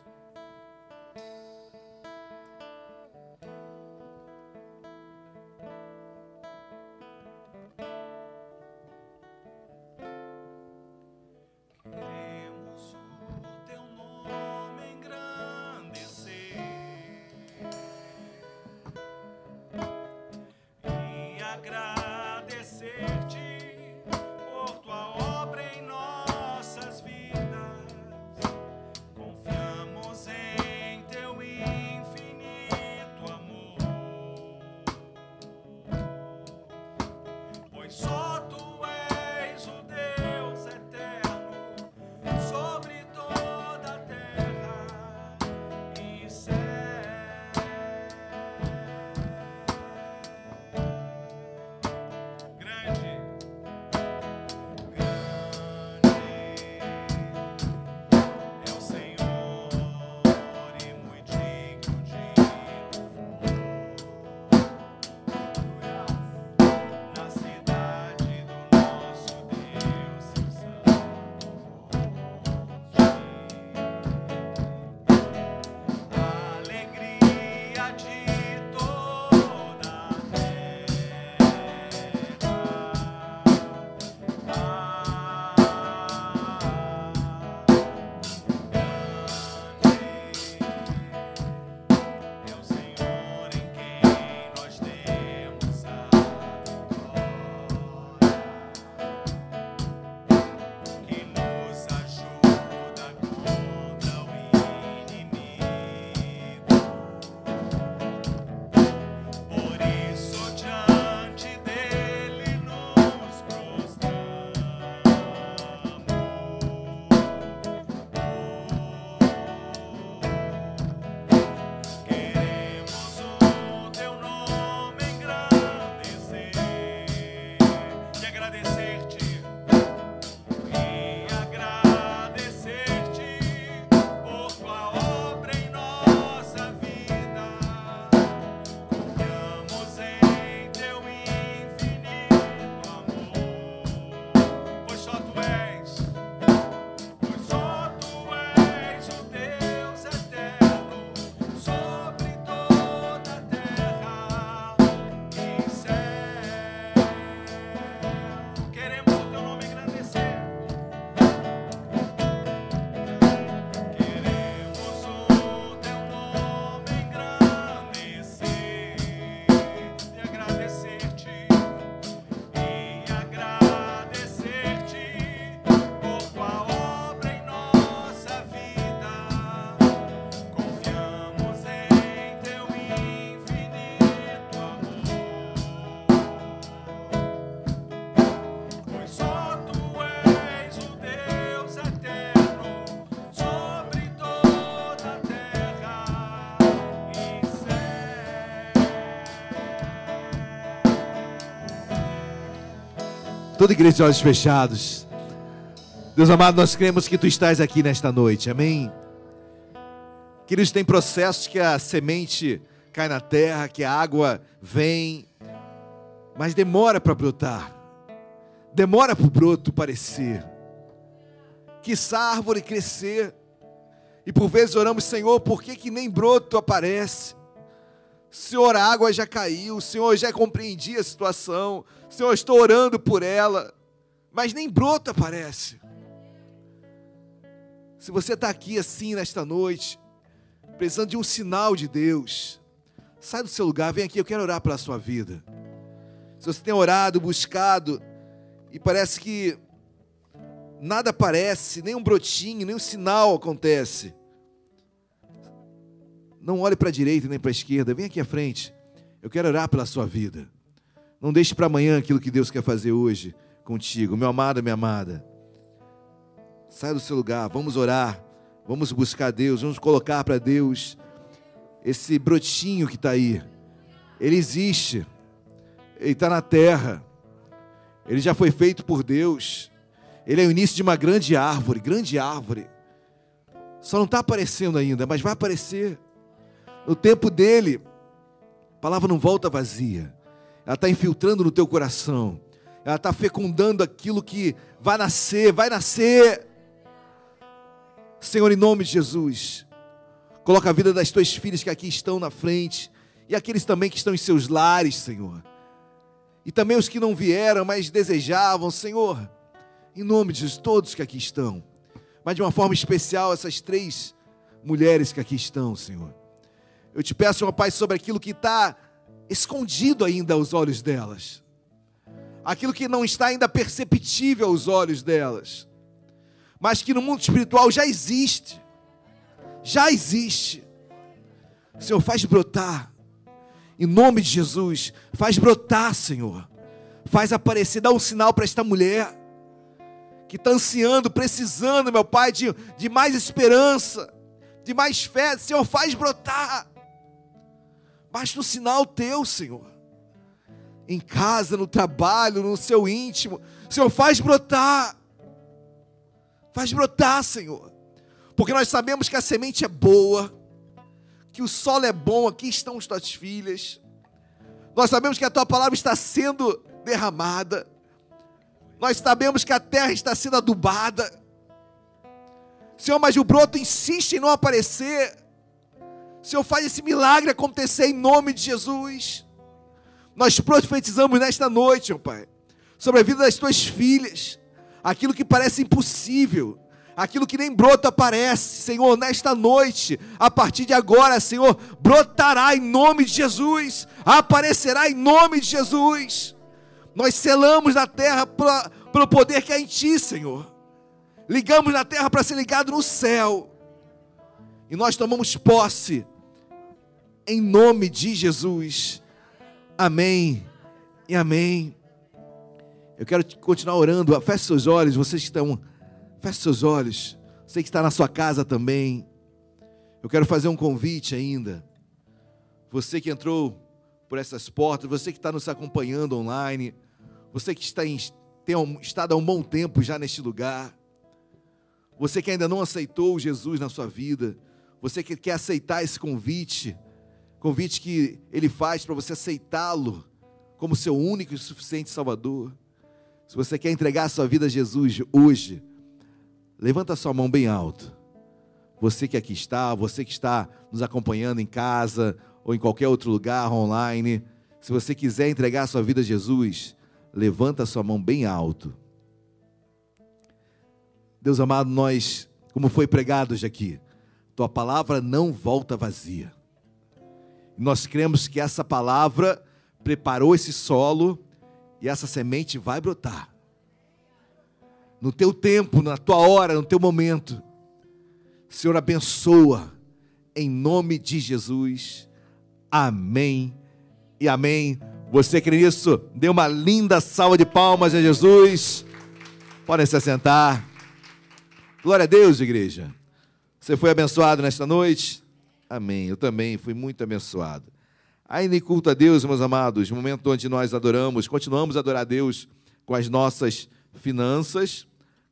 Toda igreja de olhos fechados. Deus amado, nós cremos que tu estás aqui nesta noite, amém? Queridos, tem processos que a semente cai na terra, que a água vem, mas demora para brotar, demora para o broto parecer, que essa árvore crescer, e por vezes oramos, Senhor, por que, que nem broto aparece? Senhor, a água já caiu, Senhor, já compreendi a situação, Senhor, estou orando por ela, mas nem broto aparece. Se você está aqui assim nesta noite, precisando de um sinal de Deus, sai do seu lugar, vem aqui, eu quero orar pela sua vida. Se você tem orado, buscado, e parece que nada aparece, nem um brotinho, nem um sinal acontece. Não olhe para a direita nem para a esquerda, vem aqui à frente. Eu quero orar pela sua vida. Não deixe para amanhã aquilo que Deus quer fazer hoje contigo, meu amado, minha amada. Sai do seu lugar, vamos orar, vamos buscar Deus, vamos colocar para Deus esse brotinho que está aí. Ele existe, ele está na terra, ele já foi feito por Deus. Ele é o início de uma grande árvore, grande árvore. Só não está aparecendo ainda, mas vai aparecer. No tempo dele, a palavra não volta vazia ela está infiltrando no teu coração, ela está fecundando aquilo que vai nascer, vai nascer. Senhor, em nome de Jesus, coloca a vida das tuas filhas que aqui estão na frente e aqueles também que estão em seus lares, Senhor, e também os que não vieram, mas desejavam, Senhor, em nome de Jesus, todos que aqui estão, mas de uma forma especial, essas três mulheres que aqui estão, Senhor. Eu te peço, meu Pai, sobre aquilo que está escondido ainda aos olhos delas, aquilo que não está ainda perceptível aos olhos delas, mas que no mundo espiritual já existe, já existe. Senhor, faz brotar, em nome de Jesus, faz brotar, Senhor, faz aparecer, dá um sinal para esta mulher que está ansiando, precisando, meu Pai, de, de mais esperança, de mais fé, Senhor, faz brotar. Basta um sinal teu, Senhor. Em casa, no trabalho, no seu íntimo. Senhor, faz brotar. Faz brotar, Senhor. Porque nós sabemos que a semente é boa, que o solo é bom, aqui estão as tuas filhas. Nós sabemos que a tua palavra está sendo derramada. Nós sabemos que a terra está sendo adubada. Senhor, mas o broto insiste em não aparecer. Senhor, faz esse milagre acontecer em nome de Jesus. Nós profetizamos nesta noite, meu Pai, sobre a vida das tuas filhas, aquilo que parece impossível, aquilo que nem broto aparece, Senhor, nesta noite, a partir de agora, Senhor, brotará em nome de Jesus, aparecerá em nome de Jesus. Nós selamos na terra pelo poder que há em Ti, Senhor. Ligamos na terra para ser ligado no céu. E nós tomamos posse em nome de Jesus. Amém e amém. Eu quero continuar orando. Feche seus olhos, vocês que estão. Feche seus olhos. Você que está na sua casa também. Eu quero fazer um convite ainda. Você que entrou por essas portas, você que está nos acompanhando online, você que está em, tem estado há um bom tempo já neste lugar, você que ainda não aceitou Jesus na sua vida, você que quer aceitar esse convite, convite que ele faz para você aceitá-lo como seu único e suficiente Salvador. Se você quer entregar a sua vida a Jesus hoje, levanta a sua mão bem alto. Você que aqui está, você que está nos acompanhando em casa ou em qualquer outro lugar online, se você quiser entregar a sua vida a Jesus, levanta a sua mão bem alto. Deus amado, nós, como foi pregado hoje aqui, tua palavra não volta vazia. Nós cremos que essa palavra preparou esse solo e essa semente vai brotar. No teu tempo, na tua hora, no teu momento. Senhor, abençoa em nome de Jesus. Amém e amém. Você crê nisso? Dê uma linda salva de palmas a Jesus. Podem se assentar. Glória a Deus, igreja. Você foi abençoado nesta noite? Amém. Eu também fui muito abençoado. Ainda em culto a Deus, meus amados, momento onde nós adoramos, continuamos a adorar a Deus com as nossas finanças.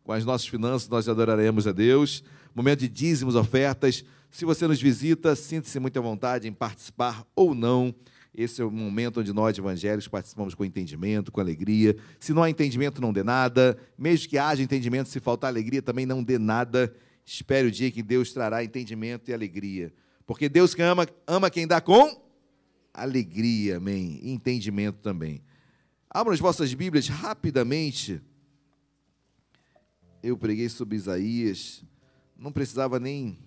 Com as nossas finanças, nós adoraremos a Deus. Momento de dízimos, ofertas. Se você nos visita, sinta-se muito à vontade em participar ou não. Esse é o momento onde nós, evangélicos, participamos com entendimento, com alegria. Se não há entendimento, não dê nada. Mesmo que haja entendimento, se faltar alegria, também não dê nada. Espere o dia que Deus trará entendimento e alegria. Porque Deus que ama, ama quem dá com alegria, amém. E entendimento também. Abram as vossas Bíblias rapidamente. Eu preguei sobre Isaías. Não precisava nem,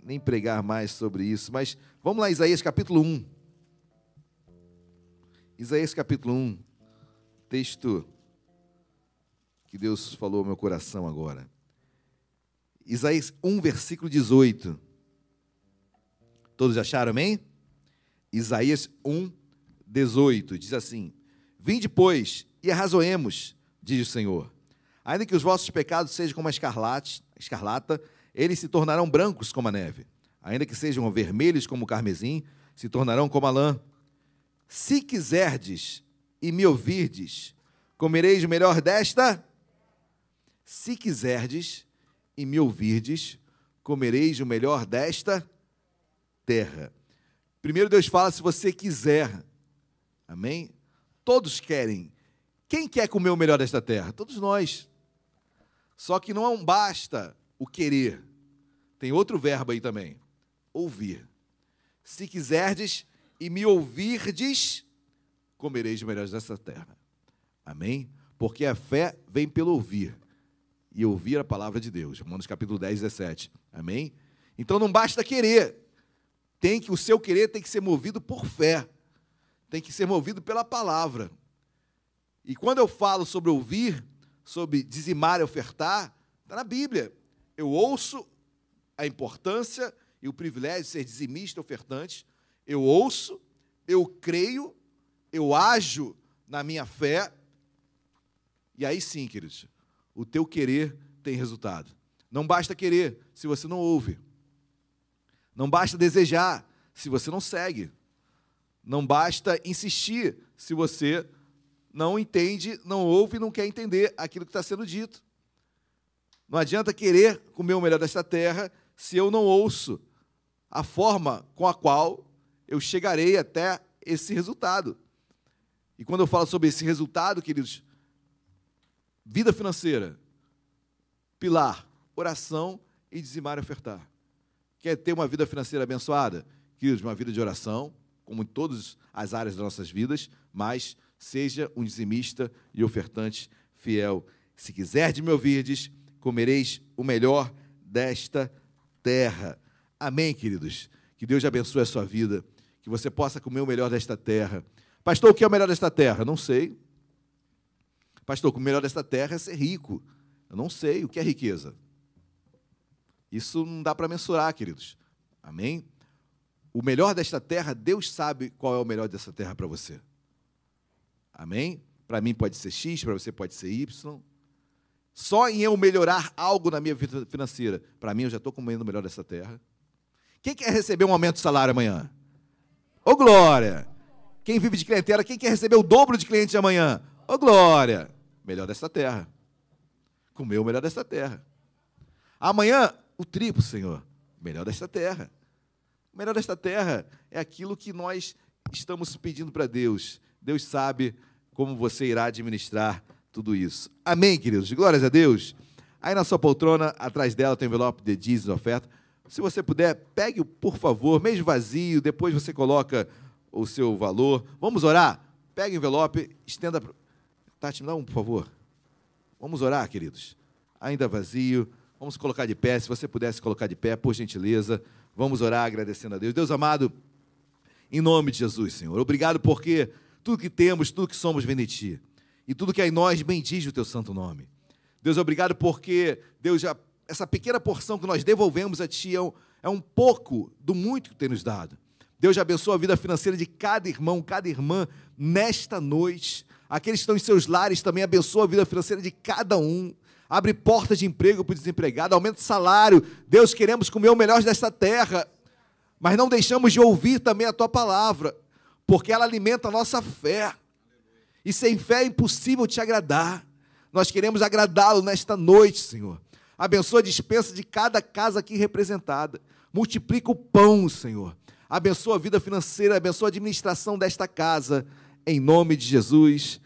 nem pregar mais sobre isso. Mas vamos lá, Isaías capítulo 1. Isaías capítulo 1. Texto que Deus falou ao meu coração agora. Isaías 1, versículo 18. Todos acharam, amém? Isaías 1, 18. Diz assim: Vinde, pois, e arrazoemos, diz o Senhor. Ainda que os vossos pecados sejam como a escarlate, escarlata, eles se tornarão brancos como a neve. Ainda que sejam vermelhos como o carmesim, se tornarão como a lã. Se quiserdes e me ouvirdes, comereis o melhor desta. Se quiserdes e me ouvirdes, comereis o melhor desta terra. Primeiro Deus fala se você quiser. Amém? Todos querem. Quem quer comer o melhor desta terra? Todos nós. Só que não basta o querer. Tem outro verbo aí também. Ouvir. Se quiserdes e me ouvirdes, comereis o melhor desta terra. Amém? Porque a fé vem pelo ouvir e ouvir a palavra de Deus. Romanos capítulo 10, 17. Amém? Então não basta querer. Tem que o seu querer tem que ser movido por fé. Tem que ser movido pela palavra. E quando eu falo sobre ouvir, sobre dizimar e ofertar, está na Bíblia. Eu ouço a importância e o privilégio de ser dizimista ofertante. Eu ouço, eu creio, eu ajo na minha fé. E aí sim, queridos, o teu querer tem resultado. Não basta querer se você não ouve. Não basta desejar se você não segue. Não basta insistir se você não entende, não ouve e não quer entender aquilo que está sendo dito. Não adianta querer comer o melhor desta terra se eu não ouço a forma com a qual eu chegarei até esse resultado. E quando eu falo sobre esse resultado, queridos, Vida financeira. Pilar, oração e dizimar e ofertar. Quer ter uma vida financeira abençoada? Queridos, uma vida de oração, como em todas as áreas das nossas vidas, mas seja um dizimista e ofertante fiel. Se quiser de me ouvirdes, comereis o melhor desta terra. Amém, queridos? Que Deus abençoe a sua vida, que você possa comer o melhor desta terra. Pastor, o que é o melhor desta terra? Não sei. Pastor, o melhor desta terra é ser rico. Eu não sei o que é riqueza. Isso não dá para mensurar, queridos. Amém? O melhor desta terra, Deus sabe qual é o melhor dessa terra para você. Amém? Para mim pode ser X, para você pode ser Y. Só em eu melhorar algo na minha vida financeira, para mim eu já estou comendo o melhor dessa terra. Quem quer receber um aumento de salário amanhã? Ô glória! Quem vive de clientela, quem quer receber o dobro de clientes amanhã? Ô glória! Melhor desta terra. Comeu o melhor desta terra. Amanhã, o triplo, Senhor, melhor desta terra. O melhor desta terra é aquilo que nós estamos pedindo para Deus. Deus sabe como você irá administrar tudo isso. Amém, queridos? Glórias a Deus. Aí na sua poltrona, atrás dela tem o envelope de dízimo oferta. Se você puder, pegue, por favor, mesmo vazio, depois você coloca o seu valor. Vamos orar? Pegue o envelope, estenda Tati, me dá um, por favor. Vamos orar, queridos. Ainda vazio. Vamos colocar de pé. Se você pudesse colocar de pé, por gentileza. Vamos orar agradecendo a Deus. Deus amado, em nome de Jesus, Senhor. Obrigado porque tudo que temos, tudo que somos vem de Ti. E tudo que é em nós bendiz o Teu santo nome. Deus, obrigado porque, Deus, já, essa pequena porção que nós devolvemos a Ti é um, é um pouco do muito que tem nos dado. Deus já abençoa a vida financeira de cada irmão, cada irmã nesta noite. Aqueles que estão em seus lares também abençoa a vida financeira de cada um. Abre portas de emprego para o desempregado, aumenta o salário. Deus, queremos comer o melhor desta terra, mas não deixamos de ouvir também a tua palavra, porque ela alimenta a nossa fé. E sem fé é impossível te agradar. Nós queremos agradá-lo nesta noite, Senhor. Abençoa a dispensa de cada casa aqui representada. Multiplica o pão, Senhor. Abençoa a vida financeira, abençoa a administração desta casa. Em nome de Jesus.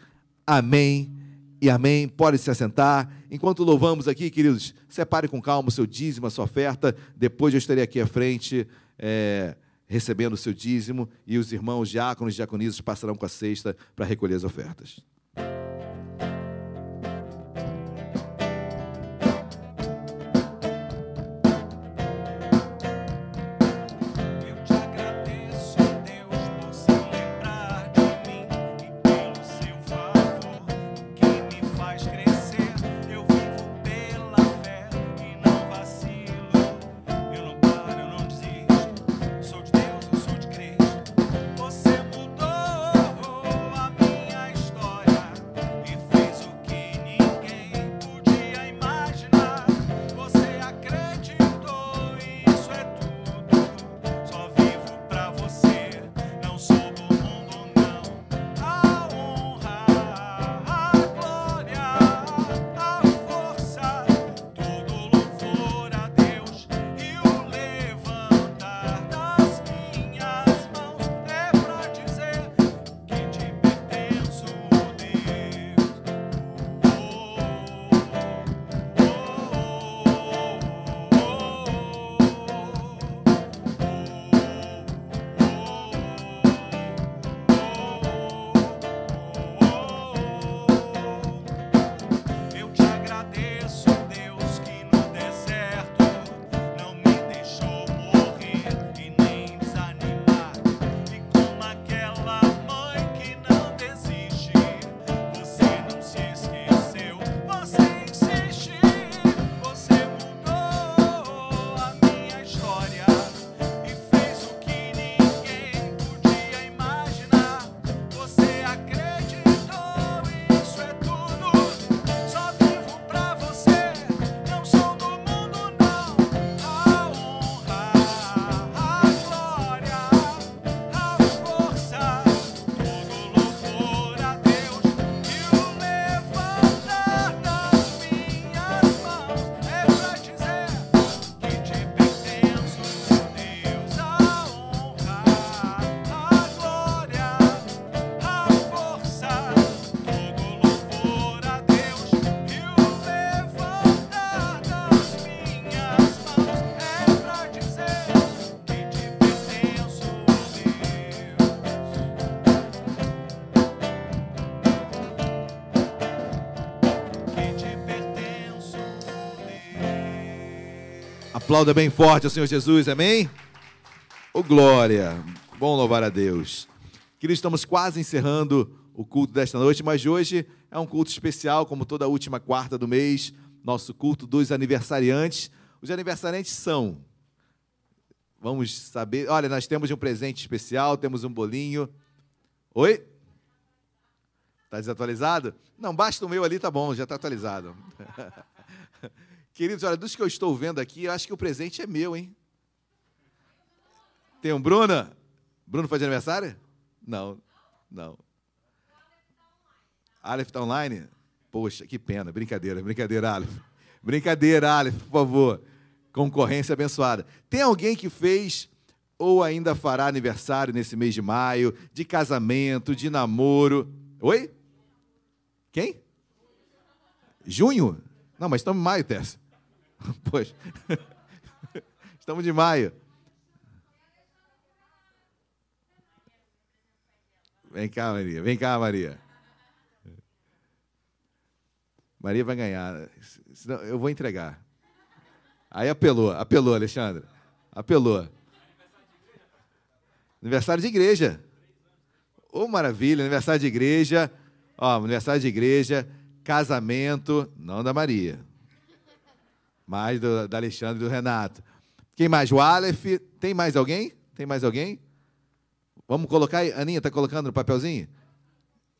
Amém e amém. Pode se assentar. Enquanto louvamos aqui, queridos, separe com calma o seu dízimo, a sua oferta. Depois eu estarei aqui à frente. É, recebendo o seu dízimo e os irmãos diáconos e diaconisas passarão com a cesta para recolher as ofertas. Aplauda bem forte ao Senhor Jesus, amém? Ô oh, glória! Bom louvar a Deus. Queridos, estamos quase encerrando o culto desta noite, mas hoje é um culto especial, como toda última quarta do mês, nosso culto dos aniversariantes. Os aniversariantes são. Vamos saber. Olha, nós temos um presente especial, temos um bolinho. Oi? Está desatualizado? Não, basta o meu ali, tá bom, já está atualizado. Queridos, olha, dos que eu estou vendo aqui, eu acho que o presente é meu, hein? Tem um Bruna? Bruno faz aniversário? Não, não. Aleph está online? Poxa, que pena. Brincadeira, brincadeira, Aleph. Brincadeira, Aleph, por favor. Concorrência abençoada. Tem alguém que fez ou ainda fará aniversário nesse mês de maio, de casamento, de namoro? Oi? Quem? Junho? Não, mas estamos em maio, Tessa. Pois. Estamos de maio. Vem cá, Maria. Vem cá, Maria. Maria vai ganhar. Senão eu vou entregar. Aí apelou, apelou, Alexandre. Apelou. Aniversário de igreja. Ô, oh, maravilha, aniversário de igreja. Ó, aniversário de igreja, casamento, não da Maria. Mais do, da Alexandre e do Renato. Quem mais? O Aleph. Tem mais alguém? Tem mais alguém? Vamos colocar aí. Aninha, está colocando no papelzinho?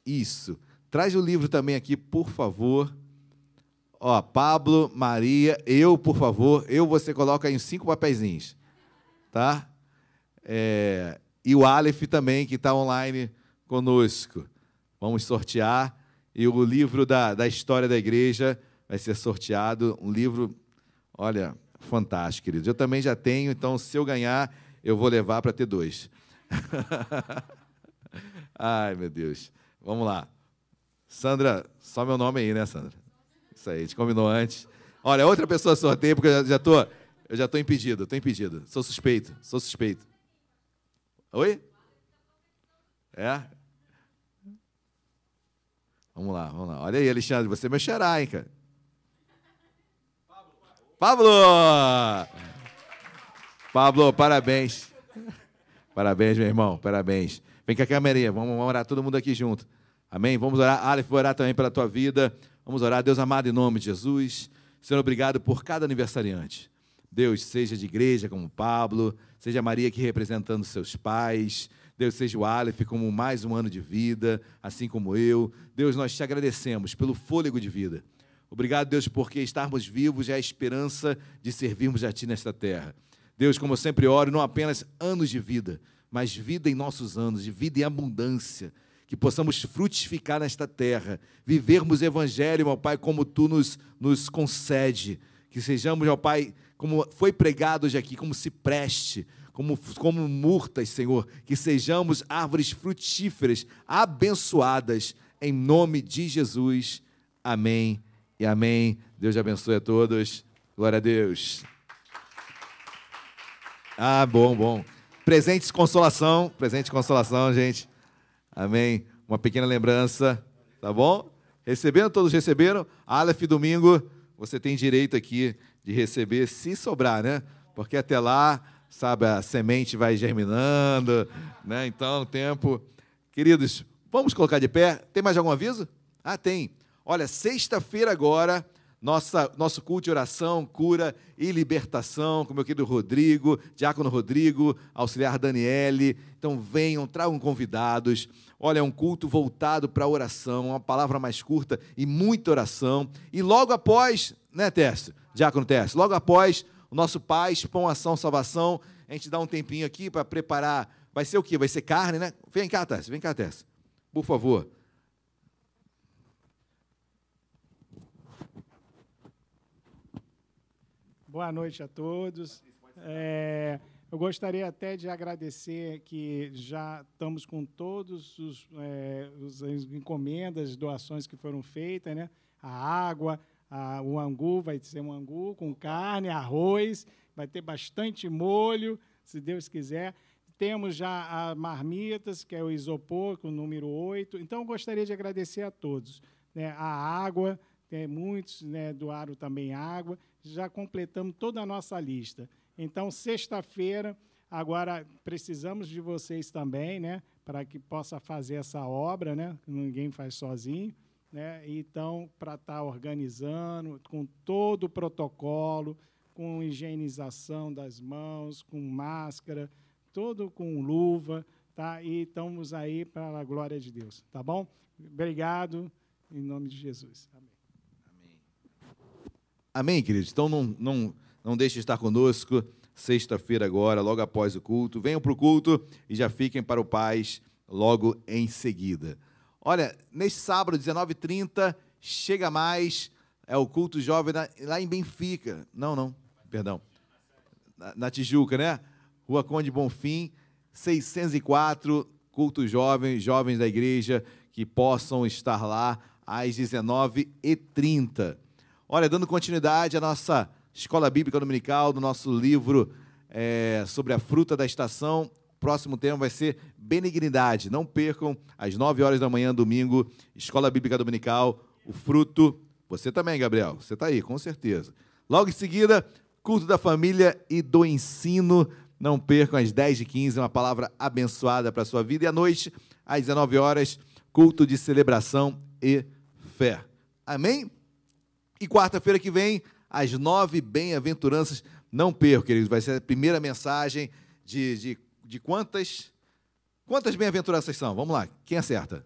Isso. Traz o livro também aqui, por favor. Ó, Pablo, Maria, eu, por favor. Eu, você coloca aí cinco papeizinhos. Tá? É, e o Aleph também, que está online conosco. vamos sortear. E o livro da, da história da igreja vai ser sorteado. Um livro, olha, fantástico, queridos. Eu também já tenho, então se eu ganhar, eu vou levar para ter dois. Ai, meu Deus. Vamos lá. Sandra, só meu nome aí, né, Sandra? Isso aí, a gente combinou antes. Olha, outra pessoa sorteia, porque eu já estou eu já estou impedido, estou impedido. Sou suspeito, sou suspeito. Oi? É? Vamos lá, vamos lá. Olha aí, Alexandre, você me xará, hein, cara? Pablo! Pablo, parabéns. Parabéns, meu irmão, parabéns. Vem com a câmerinha, vamos orar todo mundo aqui junto. Amém? Vamos orar. Aleph, vou orar também pela tua vida. Vamos orar. Deus amado, em nome de Jesus. Senhor, obrigado por cada aniversariante. Deus, seja de igreja como Pablo, seja Maria aqui representando seus pais. Deus, seja o Aleph como mais um ano de vida, assim como eu. Deus, nós te agradecemos pelo fôlego de vida. Obrigado, Deus, porque estarmos vivos é a esperança de servirmos a Ti nesta terra. Deus, como eu sempre oro, não apenas anos de vida, mas vida em nossos anos, de vida em abundância, que possamos frutificar nesta terra, vivermos Evangelho, meu Pai, como Tu nos, nos concede, que sejamos, meu Pai, como foi pregado hoje aqui, como se preste, como, como murtas, Senhor, que sejamos árvores frutíferas, abençoadas, em nome de Jesus. Amém e amém. Deus abençoe a todos. Glória a Deus. Ah, bom, bom. Presente de consolação, presente de consolação, gente. Amém. Uma pequena lembrança, tá bom? Recebendo, todos receberam? Aleph, domingo, você tem direito aqui de receber, se sobrar, né? Porque até lá, sabe, a semente vai germinando, né? Então, tempo. Queridos, vamos colocar de pé. Tem mais algum aviso? Ah, tem. Olha, sexta-feira agora, nossa, nosso culto de oração, cura e libertação, com meu querido Rodrigo, Diácono Rodrigo, auxiliar Daniele. Então venham, tragam convidados. Olha, é um culto voltado para a oração, uma palavra mais curta e muita oração. E logo após, né, Tércio? Diácono Tércio, logo após o nosso Pai, Pão Ação Salvação, a gente dá um tempinho aqui para preparar. Vai ser o quê? Vai ser carne, né? Vem cá, Tércio, vem cá, Tércio. Por favor. Boa noite a todos. É, eu gostaria até de agradecer que já estamos com todos os, é, os as encomendas, doações que foram feitas, né? A água, a, o angu vai ser um angu com carne, arroz, vai ter bastante molho, se Deus quiser. Temos já a marmitas, que é o isopor, com o número 8. Então, eu gostaria de agradecer a todos. Né? A água, tem muitos né, doaram também água já completamos toda a nossa lista. Então, sexta-feira, agora precisamos de vocês também, né, para que possa fazer essa obra, né? Ninguém faz sozinho, né? Então, para estar tá organizando com todo o protocolo, com higienização das mãos, com máscara, todo com luva, tá? E estamos aí para a glória de Deus, tá bom? Obrigado em nome de Jesus. Amém. Amém, queridos? Então não, não, não deixe de estar conosco sexta-feira agora, logo após o culto. Venham para o culto e já fiquem para o Paz logo em seguida. Olha, neste sábado, 19h30, chega mais, é o culto jovem lá em Benfica. Não, não, perdão. Na, na Tijuca, né? Rua Conde Bonfim, 604, culto jovem, jovens da igreja que possam estar lá às 19h30. Olha, dando continuidade à nossa escola bíblica dominical, do nosso livro é, sobre a fruta da estação. O próximo tema vai ser benignidade. Não percam, às 9 horas da manhã, domingo, escola bíblica dominical, o fruto. Você também, Gabriel, você está aí, com certeza. Logo em seguida, culto da família e do ensino. Não percam às 10h15, uma palavra abençoada para a sua vida. E à noite, às 19 horas, culto de celebração e fé. Amém? E quarta-feira que vem, às nove bem-aventuranças. Não perco, queridos, vai ser a primeira mensagem de, de, de quantas. Quantas bem-aventuranças são? Vamos lá, quem acerta?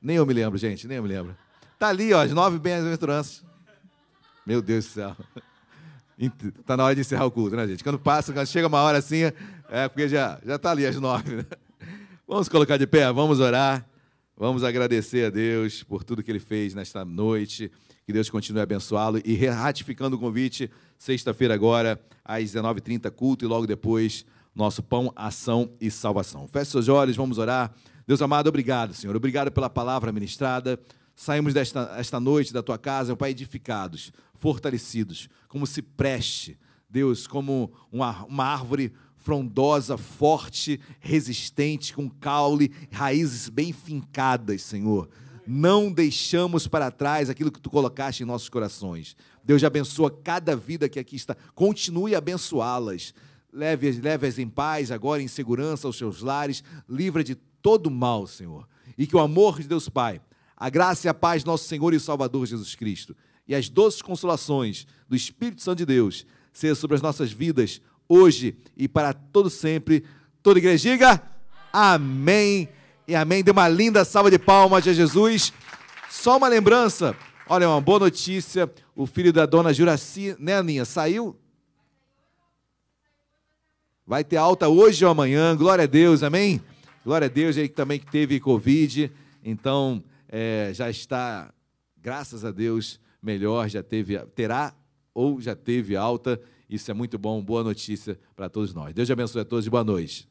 Nem eu me lembro, gente, nem eu me lembro. Tá ali, ó, as nove bem-aventuranças. Meu Deus do céu. Está na hora de encerrar o culto, né, gente? Quando passa, quando chega uma hora assim, é porque já, já tá ali as nove. Né? Vamos colocar de pé, vamos orar. Vamos agradecer a Deus por tudo que ele fez nesta noite. Que Deus continue a abençoá-lo e ratificando o convite, sexta-feira agora, às 19h30, culto e logo depois, nosso pão, ação e salvação. Feche seus olhos, vamos orar. Deus amado, obrigado, Senhor. Obrigado pela palavra ministrada. Saímos desta esta noite da tua casa, Pai, edificados, fortalecidos, como se preste, Deus, como uma, uma árvore frondosa, forte, resistente, com caule, raízes bem fincadas, Senhor. Não deixamos para trás aquilo que tu colocaste em nossos corações. Deus abençoa cada vida que aqui está. Continue a abençoá-las. Leve-as leve em paz, agora em segurança aos seus lares. Livra de todo mal, Senhor. E que o amor de Deus Pai, a graça e a paz nosso Senhor e Salvador Jesus Cristo e as doces consolações do Espírito Santo de Deus seja sobre as nossas vidas hoje e para todo sempre. Toda igreja diga amém e amém. Dê uma linda salva de palmas a Jesus. Só uma lembrança, olha, uma boa notícia, o filho da dona Juraci, né, Aninha, saiu? Vai ter alta hoje ou amanhã, glória a Deus, amém? Glória a Deus aí também que teve Covid, então é, já está, graças a Deus, melhor, já teve, terá ou já teve alta. Isso é muito bom, boa notícia para todos nós. Deus abençoe a todos e boa noite.